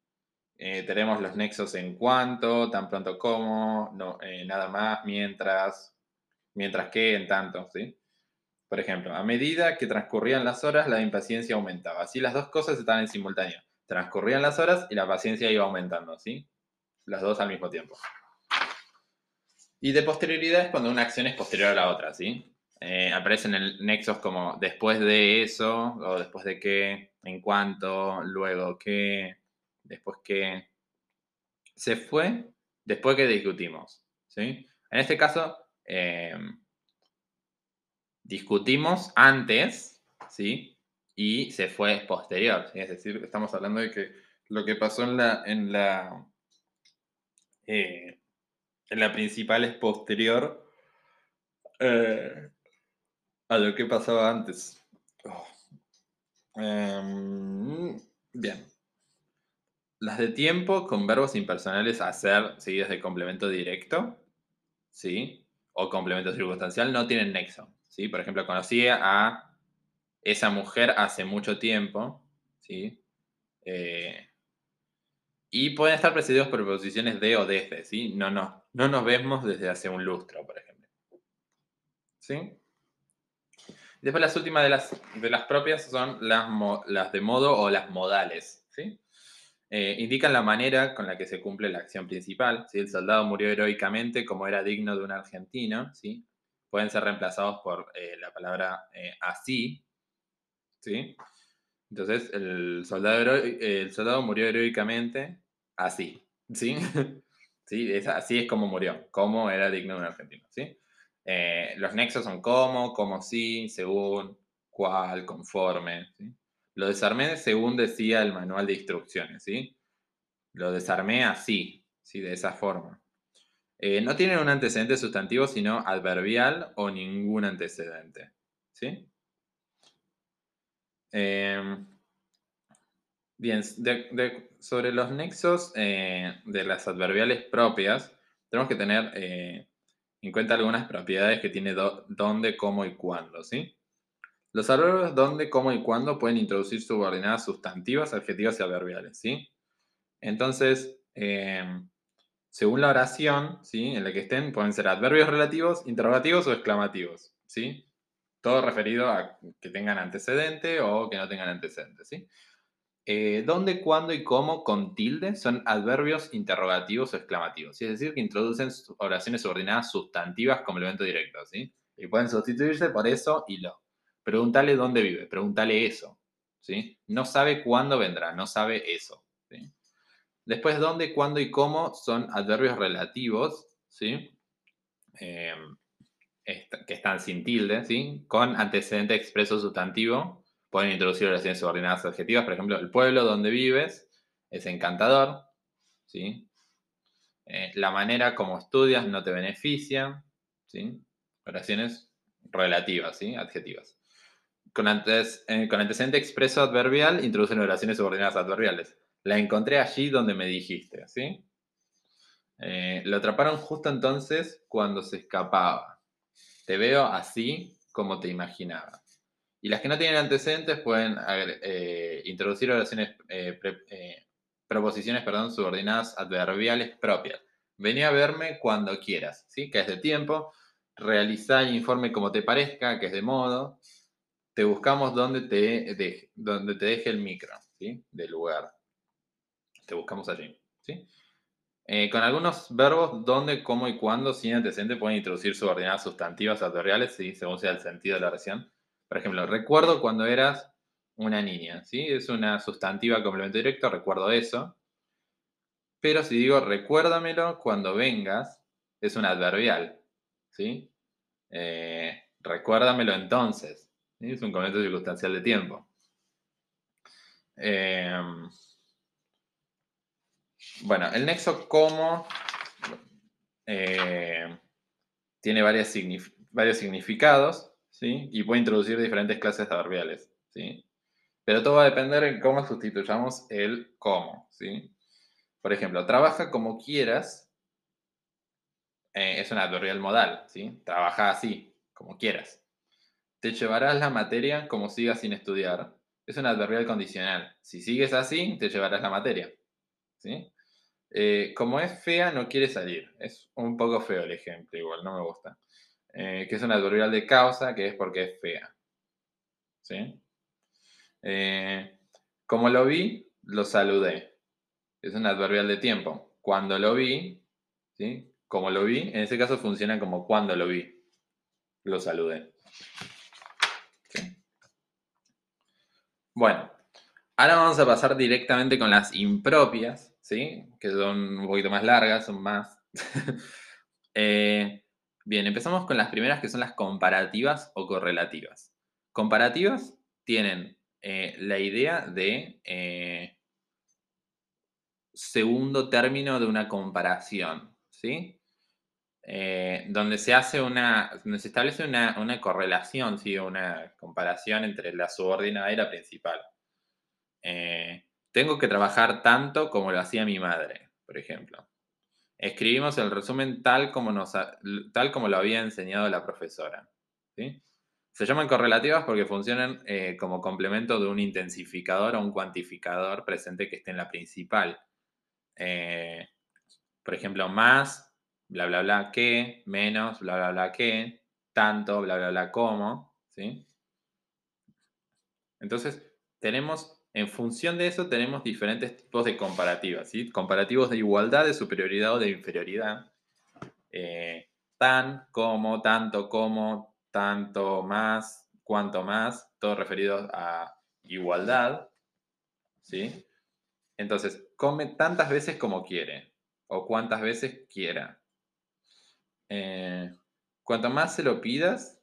Eh, tenemos los nexos en cuanto, tan pronto como, no, nada más, mientras, mientras que en tanto, ¿sí? Por ejemplo, a medida que transcurrían las horas, la impaciencia aumentaba. Así las dos cosas estaban en simultáneo. Transcurrían las horas y la paciencia iba aumentando, ¿sí? Las dos al mismo tiempo. Y de posterioridad es cuando una acción es posterior a la otra, ¿sí? Eh, aparecen en nexos como después de eso, o después de qué, en cuanto, luego qué, después qué. Se fue después que discutimos, ¿sí? En este caso, Em, discutimos antes, ¿sí? Y se fue posterior, Es decir, estamos hablando de que lo que pasó en la, en la, eh, en la principal es posterior eh, a lo que pasaba antes. Em, bien. Las de tiempo con verbos impersonales hacer seguidas de complemento directo, ¿sí? O complemento circunstancial no tienen nexo. ¿sí? Por ejemplo, conocí a esa mujer hace mucho tiempo, ¿sí? Eh, y pueden estar precedidos por preposiciones de o desde, ¿sí? No, no, no nos vemos desde hace un lustro, por ejemplo. ¿Sí? Después las últimas de las, de las propias son las, las de modo o las modales, ¿sí? Eh, indican la manera con la que se cumple la acción principal. Si el soldado murió heroicamente como era digno de un argentino, ¿sí? pueden ser reemplazados por eh, la palabra eh, así. ¿sí? Entonces, el soldado, el soldado murió heroicamente así. ¿sí? ¿Sí? así es como murió, como era digno de un argentino. ¿sí? los nexos son como, como sí, según, cual, conforme. ¿sí? Lo desarmé según decía el manual de instrucciones, ¿sí? Lo desarmé así, ¿sí? De esa forma. Eh, no tienen un antecedente sustantivo, sino adverbial o ningún antecedente, ¿sí? Em, bien, sobre los nexos eh, de las adverbiales propias, tenemos que tener eh, en cuenta algunas propiedades que tiene dónde, cómo y cuándo, ¿sí? Los adverbios dónde, cómo y cuándo pueden introducir subordinadas sustantivas, adjetivas y adverbiales, ¿sí? Entonces, em, según la oración, ¿sí? En la que estén, pueden ser adverbios relativos, interrogativos o exclamativos, ¿sí? Todo referido a que tengan antecedente o que no tengan antecedente, ¿sí? eh, dónde, cuándo y cómo con tilde son adverbios interrogativos o exclamativos. Es decir, que introducen oraciones subordinadas sustantivas complemento directo, ¿sí? Y pueden sustituirse por eso y lo. Pregúntale dónde vive, pregúntale eso, ¿sí? No sabe cuándo vendrá, no sabe eso, ¿sí? Después, dónde, cuándo y cómo son adverbios relativos, ¿sí? Em, que están sin tilde, ¿sí? Con antecedente expreso sustantivo Pueden introducir oraciones subordinadas adjetivas, por ejemplo, el pueblo donde vives es encantador, ¿sí? Eh, la manera como estudias no te beneficia, ¿sí? Oraciones relativas, ¿sí? Adjetivas. Con, antes, eh, antecedente expreso adverbial, introducen oraciones subordinadas adverbiales. La encontré allí donde me dijiste, ¿sí? Eh, lo atraparon justo entonces cuando se escapaba. Te veo así como te imaginaba. Y las que no tienen antecedentes pueden eh, introducir oraciones, eh, proposiciones perdón, subordinadas adverbiales propias. Vení a verme cuando quieras, ¿sí? que es de tiempo. Realizá el informe como te parezca, que es de modo. Te buscamos donde te, deje el micro, ¿sí? del lugar. Te buscamos allí. ¿sí? con algunos verbos, donde, cómo y cuándo, sin antecedente, pueden introducir subordinadas sustantivas adverbiales, según sea el sentido de la oración. Por ejemplo, recuerdo cuando eras una niña, ¿sí? Es una sustantiva complemento directo, recuerdo eso. Pero si digo recuérdamelo cuando vengas, es un adverbial, ¿sí? Eh, recuérdamelo entonces, es un complemento circunstancial de tiempo. Em, bueno, el nexo como eh, tiene varios significados. Y puede introducir diferentes clases adverbiales, ¿sí? Pero todo va a depender en cómo sustituyamos el cómo, ¿sí? Por ejemplo, trabaja como quieras, eh, es un adverbial modal, ¿sí? Trabaja así, como quieras. Te llevarás la materia como sigas sin estudiar. Es un adverbial condicional. Si sigues así, te llevarás la materia, ¿sí? Eh, como es fea, no quiere salir. Es un poco feo el ejemplo, igual, no me gusta. Eh, que es un adverbial de causa, que es porque es fea. ¿Sí? Eh, como lo vi, lo saludé. Es un adverbial de tiempo. Cuando lo vi, ¿sí? Como lo vi, en ese caso funciona como cuando lo vi. Lo saludé. Bueno, ahora vamos a pasar directamente con las impropias, ¿sí? Que son un poquito más largas, son más... eh, Bien, empezamos con las primeras que son las comparativas o correlativas. Comparativas tienen eh, la idea de eh, segundo término de una comparación, ¿sí? Eh, donde se hace una, se establece una, correlación, ¿sí? una comparación entre la subordinada y la principal. tengo que trabajar tanto como lo hacía mi madre, por ejemplo. Escribimos el resumen tal como, nos, tal como lo había enseñado la profesora. Se llaman correlativas porque funcionan eh, como complemento de un intensificador o un cuantificador presente que esté en la principal. Eh, por ejemplo, más, bla, bla, bla, que, menos, bla, bla, bla, que, tanto, bla, bla, bla, como. ¿sí? Entonces, tenemos en función de eso tenemos diferentes tipos de comparativas. Comparativos de igualdad, de superioridad o de inferioridad. Eh, tan, como, tanto, como, tanto más, cuanto más, todo referido a igualdad, ¿sí? Entonces, come tantas veces como quiere o cuantas veces quiera. Eh, cuanto más se lo pidas,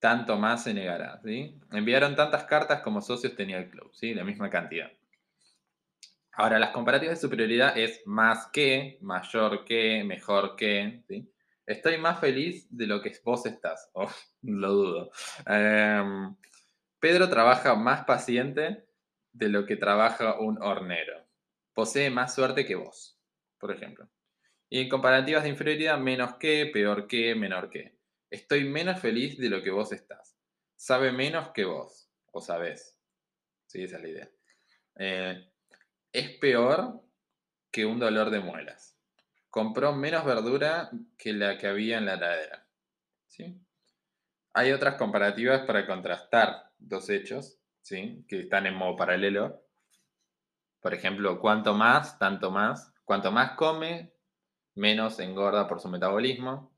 tanto más se negará. Enviaron tantas cartas como socios tenía el club, ¿sí? la misma cantidad. Ahora, las comparativas de superioridad es más que, mayor que, mejor que. Estoy más feliz de lo que vos estás. Oh, lo dudo. Em, Pedro trabaja más paciente de lo que trabaja un hornero. Posee más suerte que vos, por ejemplo. Y en comparativas de inferioridad, menos que, peor que, menor que. Estoy menos feliz de lo que vos estás. Sabe menos que vos, o sabés. Sí, esa es la idea. Eh, es peor que un dolor de muelas. Compró menos verdura que la que había en la ladera. ¿Sí? Hay otras comparativas para contrastar dos hechos. ¿sí? Que están en modo paralelo. Por ejemplo, cuanto más, tanto más. Cuanto más come, menos engorda por su metabolismo.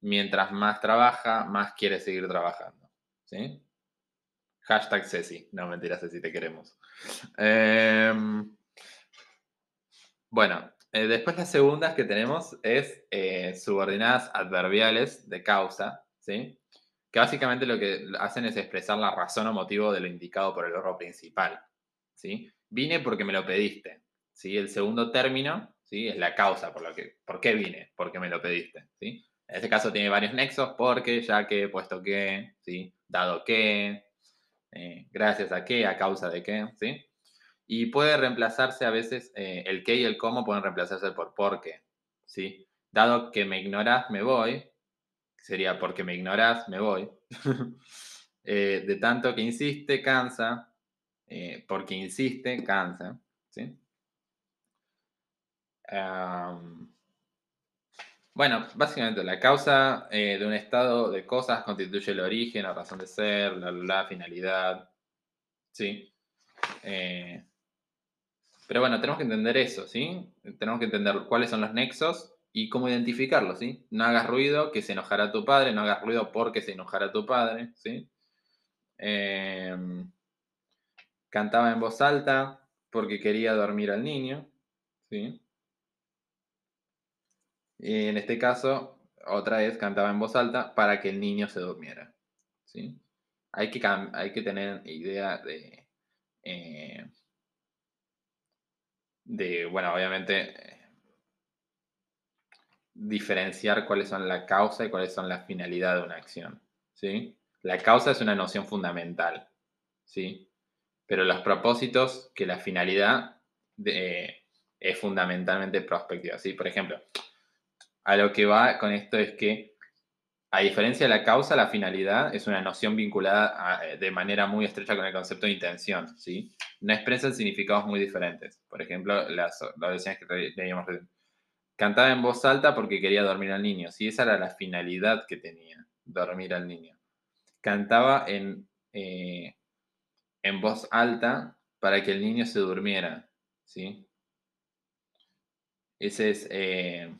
Mientras más trabaja, más quiere seguir trabajando. Hashtag Ceci. No, mentira, Ceci, te queremos. Em, bueno, eh, después las segundas que tenemos es eh, subordinadas adverbiales de causa, ¿sí? Que básicamente lo que hacen es expresar la razón o motivo de lo indicado por el verbo principal, ¿sí? Vine porque me lo pediste, ¿sí? El segundo término, ¿sí? Es la causa por, lo que, ¿por qué vine? Porque me lo pediste, ¿sí? En este caso tiene varios nexos, porque, ya que, puesto que, ¿sí? Dado que, eh, gracias a qué, a causa de qué, ¿sí? Y puede reemplazarse a veces, eh, el qué y el cómo pueden reemplazarse por por qué, ¿sí? Dado que me ignoras, me voy, sería porque me ignoras, me voy. Eh, de tanto que insiste, cansa, porque insiste, cansa, ¿sí? Bueno, básicamente la causa de un estado de cosas constituye el origen, la razón de ser, la, la finalidad, ¿sí? Pero bueno, tenemos que entender eso, ¿sí? Tenemos que entender cuáles son los nexos y cómo identificarlos, ¿sí? No hagas ruido que se enojará tu padre, no hagas ruido porque se enojará tu padre, ¿sí? Em, cantaba en voz alta porque quería dormir al niño, ¿sí? En este caso, otra vez cantaba en voz alta para que el niño se durmiera, ¿sí? Hay que, hay que tener idea de... Eh, de, bueno, obviamente, diferenciar cuáles son la causa y cuáles son la finalidad de una acción, ¿sí? La causa es una noción fundamental, ¿sí? Pero los propósitos, que la finalidad es fundamentalmente prospectiva, ¿sí? Por ejemplo, a lo que va con esto es que a diferencia de la causa, la finalidad es una noción vinculada eh, de manera muy estrecha con el concepto de intención, ¿sí? No expresan significados muy diferentes. Por ejemplo, las, las que leíamos Cantaba en voz alta porque quería dormir al niño, ¿sí? Esa era la finalidad que tenía, dormir al niño. Cantaba en, eh, en voz alta para que el niño se durmiera, ¿sí? Ese es... Eh,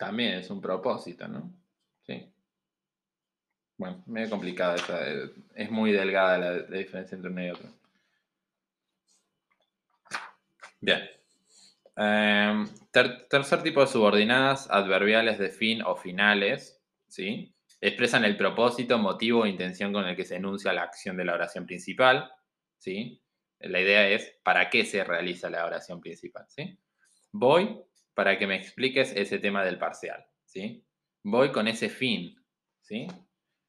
también es un propósito, ¿no? Sí. Bueno, medio complicada esa. Eh, es muy delgada la, diferencia entre uno y otro. Bien. Em, tercer tipo de subordinadas adverbiales de fin o finales, ¿sí? Expresan el propósito, motivo o intención con el que se enuncia la acción de la oración principal, ¿sí? La idea es para qué se realiza la oración principal, ¿sí? Voy para que me expliques ese tema del parcial, ¿sí? Voy con ese fin, ¿sí?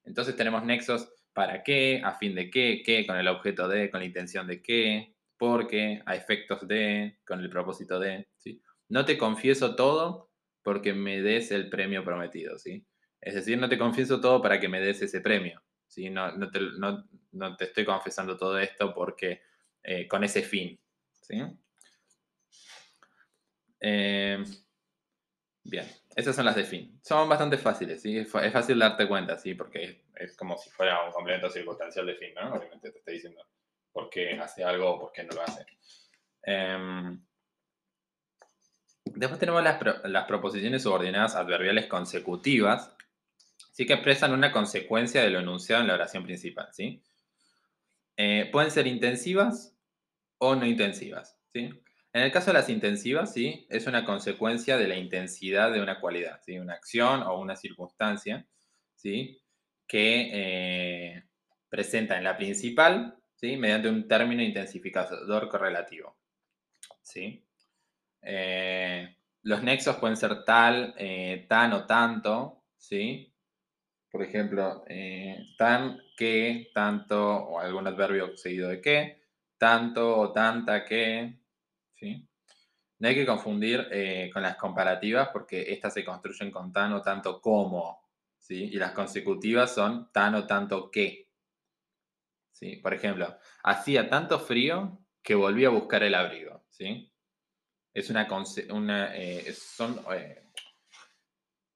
Entonces tenemos nexos para qué, a fin de qué, qué con el objeto de, con la intención de qué, por qué, a efectos de, con el propósito de, ¿sí? No te confieso todo porque me des el premio prometido, ¿sí? Es decir, no te confieso todo para que me des ese premio, ¿sí? No, te, estoy confesando todo esto porque, eh, con ese fin, ¿sí? Eh, bien, esas son las de fin. Son bastante fáciles, ¿sí? Es fácil darte cuenta, ¿sí? Porque es, como si fuera un complemento circunstancial de fin, ¿no? Obviamente te estoy diciendo por qué hace algo o por qué no lo hace. Em, después tenemos las, las, proposiciones subordinadas adverbiales consecutivas, sí que expresan una consecuencia de lo enunciado en la oración principal, ¿sí? Eh, pueden ser intensivas o no intensivas, ¿sí? En el caso de las intensivas, sí, es una consecuencia de la intensidad de una cualidad, ¿sí? Una acción o una circunstancia, ¿sí? Que eh, presenta en la principal, ¿sí? Mediante un término intensificador correlativo, ¿sí? Eh, los nexos pueden ser tal, eh, tan o tanto, ¿sí? Por ejemplo, tan, que, tanto, o algún adverbio seguido de que, tanto o tanta que, no hay que confundir eh, con las comparativas porque estas se construyen con tan o tanto como. Y las consecutivas son tan o tanto que. Por ejemplo, hacía tanto frío que volví a buscar el abrigo, ¿sí? Es una, eh, eh,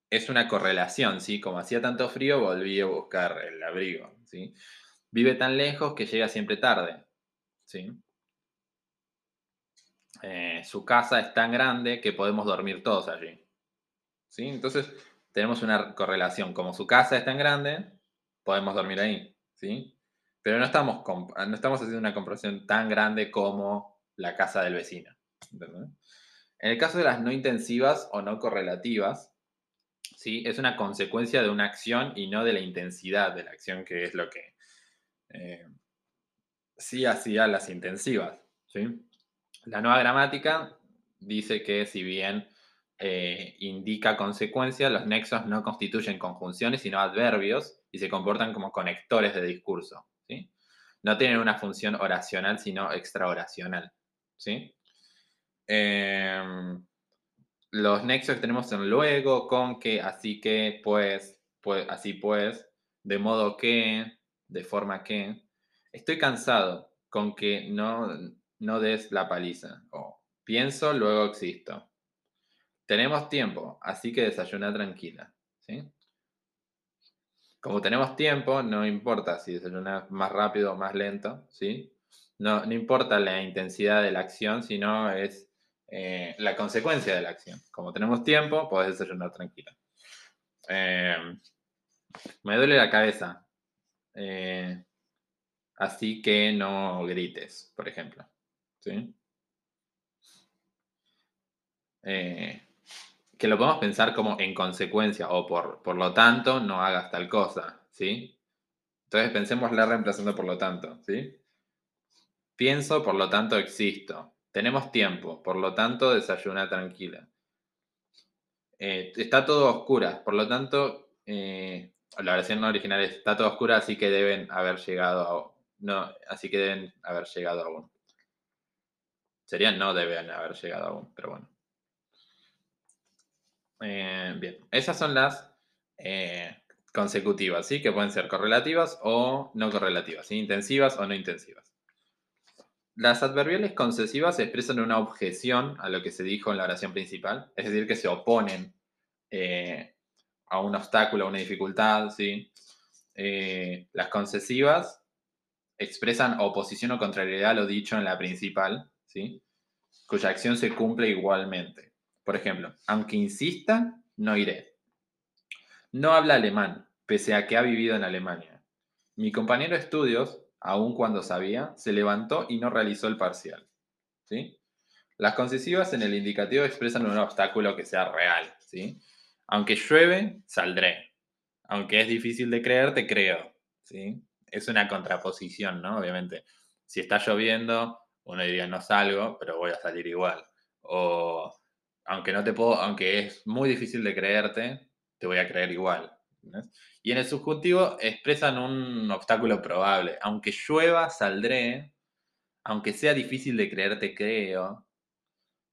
es una correlación. Como hacía tanto frío, volví a buscar el abrigo, ¿sí? Vive tan lejos que llega siempre tarde. ¿sí? Eh, su casa es tan grande que podemos dormir todos allí. ¿sí? Entonces, tenemos una correlación. Como su casa es tan grande, podemos dormir ahí. ¿sí? Pero no estamos, no estamos haciendo una comparación tan grande como la casa del vecino. En el caso de las no intensivas o no correlativas, ¿sí? es una consecuencia de una acción y no de la intensidad de la acción, que es lo que eh, sí hacía las intensivas. ¿sí? La nueva gramática dice que si bien eh, indica consecuencia, los nexos no constituyen conjunciones, sino adverbios y se comportan como conectores de discurso. ¿sí? No tienen una función oracional, sino extraoracional. ¿sí? Em, los nexos que tenemos son luego, con que, así que, pues, pues, así pues, de modo que, de forma que. Estoy cansado, con que no, no des la paliza. O pienso, luego existo. Tenemos tiempo, así que desayuna tranquila. ¿sí? Como tenemos tiempo, no importa si desayunas más rápido o más lento, ¿sí? No, no importa la intensidad de la acción, sino es eh, la consecuencia de la acción. Como tenemos tiempo, podés desayunar tranquila. Eh, me duele la cabeza. Eh, así que no grites, por ejemplo. ¿Sí? que lo podemos pensar como en consecuencia o por, por lo tanto no hagas tal cosa, ¿sí? Entonces pensemos la reemplazando por lo tanto, ¿sí? Pienso, por lo tanto existo. Tenemos tiempo, por lo tanto desayuna tranquila. Eh, está todo oscura, por lo tanto, eh, la versión original está todo oscura, así que deben haber llegado a, no, así que deben haber llegado aún. Sería no deben haber llegado aún, pero bueno. Eh, bien, esas son las consecutivas, ¿sí? Que pueden ser correlativas o no correlativas, intensivas o no intensivas. Las adverbiales concesivas expresan una objeción a lo que se dijo en la oración principal, es decir, que se oponen eh, a un obstáculo, a una dificultad, ¿sí? Eh, las concesivas expresan oposición o contrariedad a lo dicho en la principal, Cuya acción se cumple igualmente. Por ejemplo, aunque insista, no iré. No habla alemán, pese a que ha vivido en Alemania. Mi compañero de estudios aun cuando sabía, se levantó y no realizó el parcial. ¿sí? Las concesivas en el indicativo expresan un obstáculo que sea real. ¿sí? Aunque llueve, saldré. Aunque es difícil de creer, te creo. ¿sí? Es una contraposición, ¿no? Obviamente. Si está lloviendo, uno diría no salgo, pero voy a salir igual. O aunque no te puedo, aunque es muy difícil de creerte, te voy a creer igual. Y en el subjuntivo expresan un obstáculo probable. Aunque llueva, saldré. Aunque sea difícil de creer, te creo.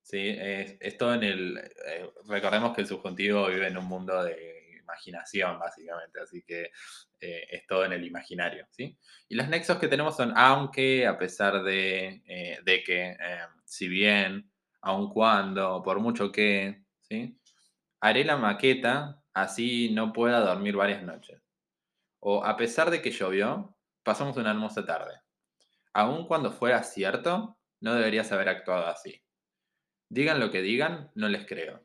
¿Sí? Es, en el... Eh, recordemos que el subjuntivo vive en un mundo de imaginación, básicamente. Así que eh, es todo en el imaginario. ¿sí? Y los nexos que tenemos son aunque, a pesar de, eh, de que, si bien, aun cuando, por mucho que, ¿sí? Haré la maqueta así no pueda dormir varias noches. O a pesar de que llovió, pasamos una hermosa tarde. Aun cuando fuera cierto, no deberías haber actuado así. Digan lo que digan, no les creo.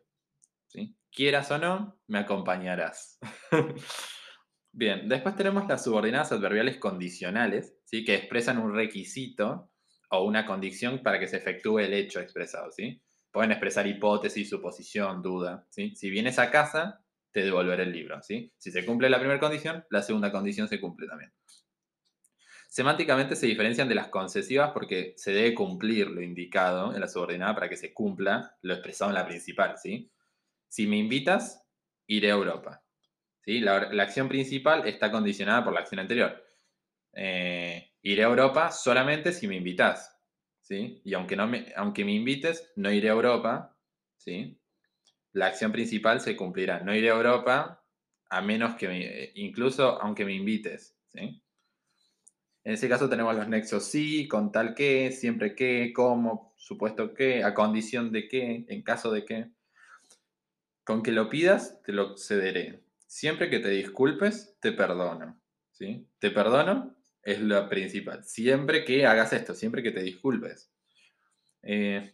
¿Sí? Quieras o no, me acompañarás. Bien, después tenemos las subordinadas adverbiales condicionales, ¿sí? que expresan un requisito o una condición para que se efectúe el hecho expresado. ¿sí? Pueden expresar hipótesis, suposición, duda. ¿sí? Si vienes a casa, te devolveré el libro. ¿sí? Si se cumple la primera condición, la segunda condición se cumple también. Semánticamente se diferencian de las concesivas porque se debe cumplir lo indicado en la subordinada para que se cumpla lo expresado en la principal. ¿sí? Si me invitas, iré a Europa. ¿sí? La, acción principal está condicionada por la acción anterior. Eh, iré a Europa solamente si me invitas. ¿sí? Y aunque, no me, aunque me invites, no iré a Europa. ¿sí? la acción principal se cumplirá. No iré a Europa a menos que, incluso aunque me invites. ¿sí? En ese caso tenemos los nexos sí, con tal que, siempre que, como, supuesto que, a condición de que, en caso de que. Con que lo pidas, te lo cederé. Siempre que te disculpes, te perdono. ¿sí? Te perdono es lo principal. Siempre que hagas esto, siempre que te disculpes. Eh,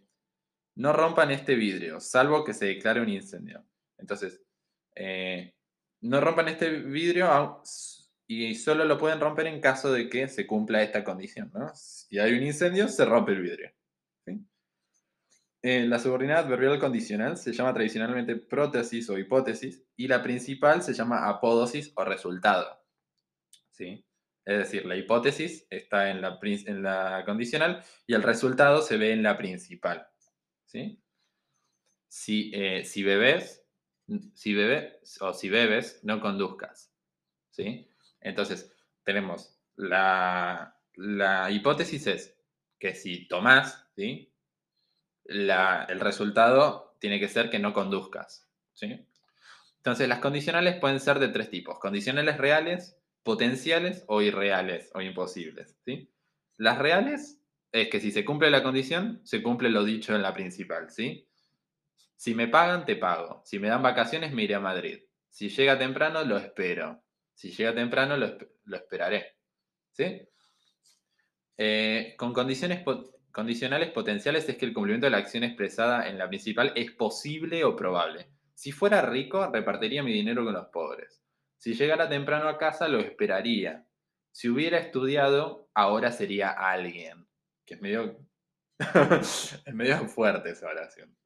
no rompan este vidrio, salvo que se declare un incendio. Entonces, eh, no rompan este vidrio y solo lo pueden romper en caso de que se cumpla esta condición. Si hay un incendio, se rompe el vidrio. La subordinada adverbial condicional se llama tradicionalmente prótesis o hipótesis y la principal se llama apódosis o resultado. ¿Sí? Es decir, la hipótesis está en la, condicional y el resultado se ve en la principal. ¿sí? Si, eh, bebes, si bebes o si bebes, no conduzcas. ¿sí? Entonces, tenemos la, la hipótesis es que si tomás, ¿sí? El resultado tiene que ser que no conduzcas. ¿sí? Entonces, las condicionales pueden ser de tres tipos. Condicionales reales, potenciales o irreales o imposibles. ¿sí? Las reales es que si se cumple la condición, se cumple lo dicho en la principal. ¿sí? Si me pagan, te pago. Si me dan vacaciones, me iré a Madrid. Si llega temprano, lo espero. Si llega temprano, lo, esperaré. ¿Sí? Eh, con condiciones condicionales potenciales es que el cumplimiento de la acción expresada en la principal es posible o probable. Si fuera rico, repartiría mi dinero con los pobres. Si llegara temprano a casa, lo esperaría. Si hubiera estudiado, ahora sería alguien. Que es medio, es medio fuerte esa oración.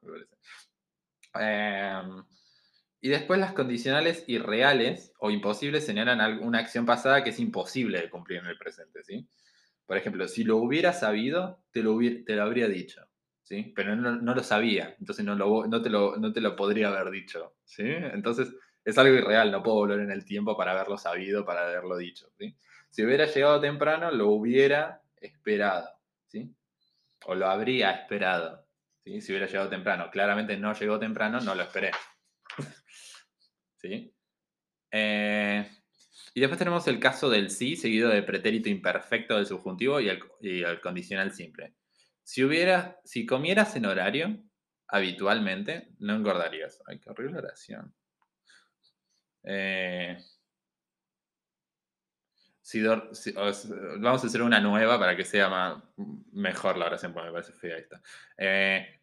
Em, y después las condicionales irreales o imposibles señalan una acción pasada que es imposible de cumplir en el presente, ¿sí? Por ejemplo, si lo hubiera sabido, te lo, lo habría dicho, ¿sí? Pero no, lo sabía, entonces no, te lo, podría haber dicho, ¿sí? Entonces es algo irreal, no puedo volver en el tiempo para haberlo sabido, para haberlo dicho. Si hubiera llegado temprano, lo hubiera esperado, ¿sí? O lo habría esperado, ¿sí? Si hubiera llegado temprano. Claramente no llegó temprano, no lo esperé. ¿Sí? Eh, y después tenemos el caso del sí, seguido del pretérito imperfecto del subjuntivo y el, condicional simple. Si, hubiera, si comieras en horario, habitualmente, no engordarías. Ay, qué horrible oración. Eh, vamos a hacer una nueva para que sea mejor la oración, porque me parece fea esta. Eh,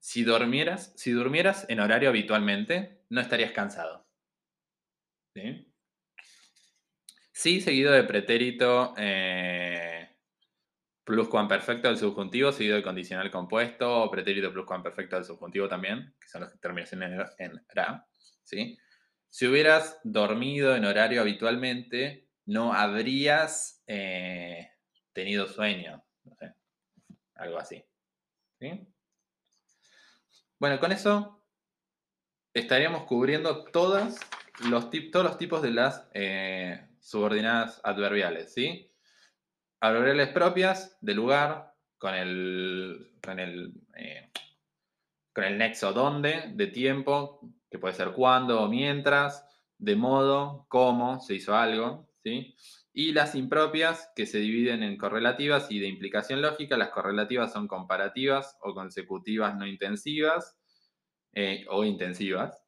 si, dormieras, si durmieras en horario habitualmente, no estarías cansado. ¿Sí? Sí, seguido de pretérito eh, pluscuamperfecto del subjuntivo, seguido de condicional compuesto, o pretérito pluscuamperfecto del subjuntivo también, que son que terminan en, ra. Si hubieras dormido en horario habitualmente, no habrías eh, tenido sueño. algo así. Bueno, con eso estaríamos cubriendo todos los, todos los tipos de las eh, subordinadas adverbiales. ¿sí? Adverbiales propias de lugar, con el, con el, eh, con el nexo donde, de tiempo, que puede ser cuándo o mientras, de modo, cómo se hizo algo, ¿sí? Y las impropias, que se dividen en correlativas y de implicación lógica. Las correlativas son comparativas o consecutivas no intensivas eh, o intensivas.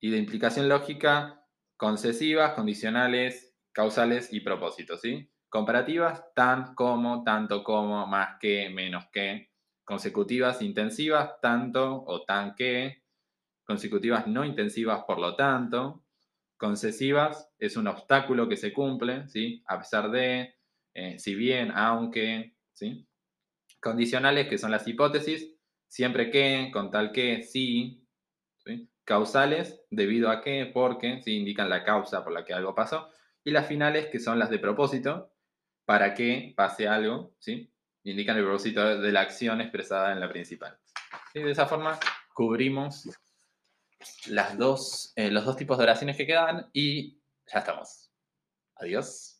Y de implicación lógica, concesivas, condicionales, causales y propósitos, ¿sí? Comparativas, tan, como, tanto como, más que, menos que. Consecutivas, intensivas, tanto o tan que consecutivas no intensivas, por lo tanto, concesivas es un obstáculo que se cumple, ¿sí? A pesar de, eh, si bien, aunque, ¿sí? Condicionales, que son las hipótesis, siempre que, con tal que, sí, Causales, debido a que, porque, ¿sí? Indican la causa por la que algo pasó. Y las finales, que son las de propósito, para que pase algo, ¿sí? Indican el propósito de la acción expresada en la principal. De esa forma, cubrimos las dos, eh, los dos tipos de oraciones que quedan y ya estamos. Adiós.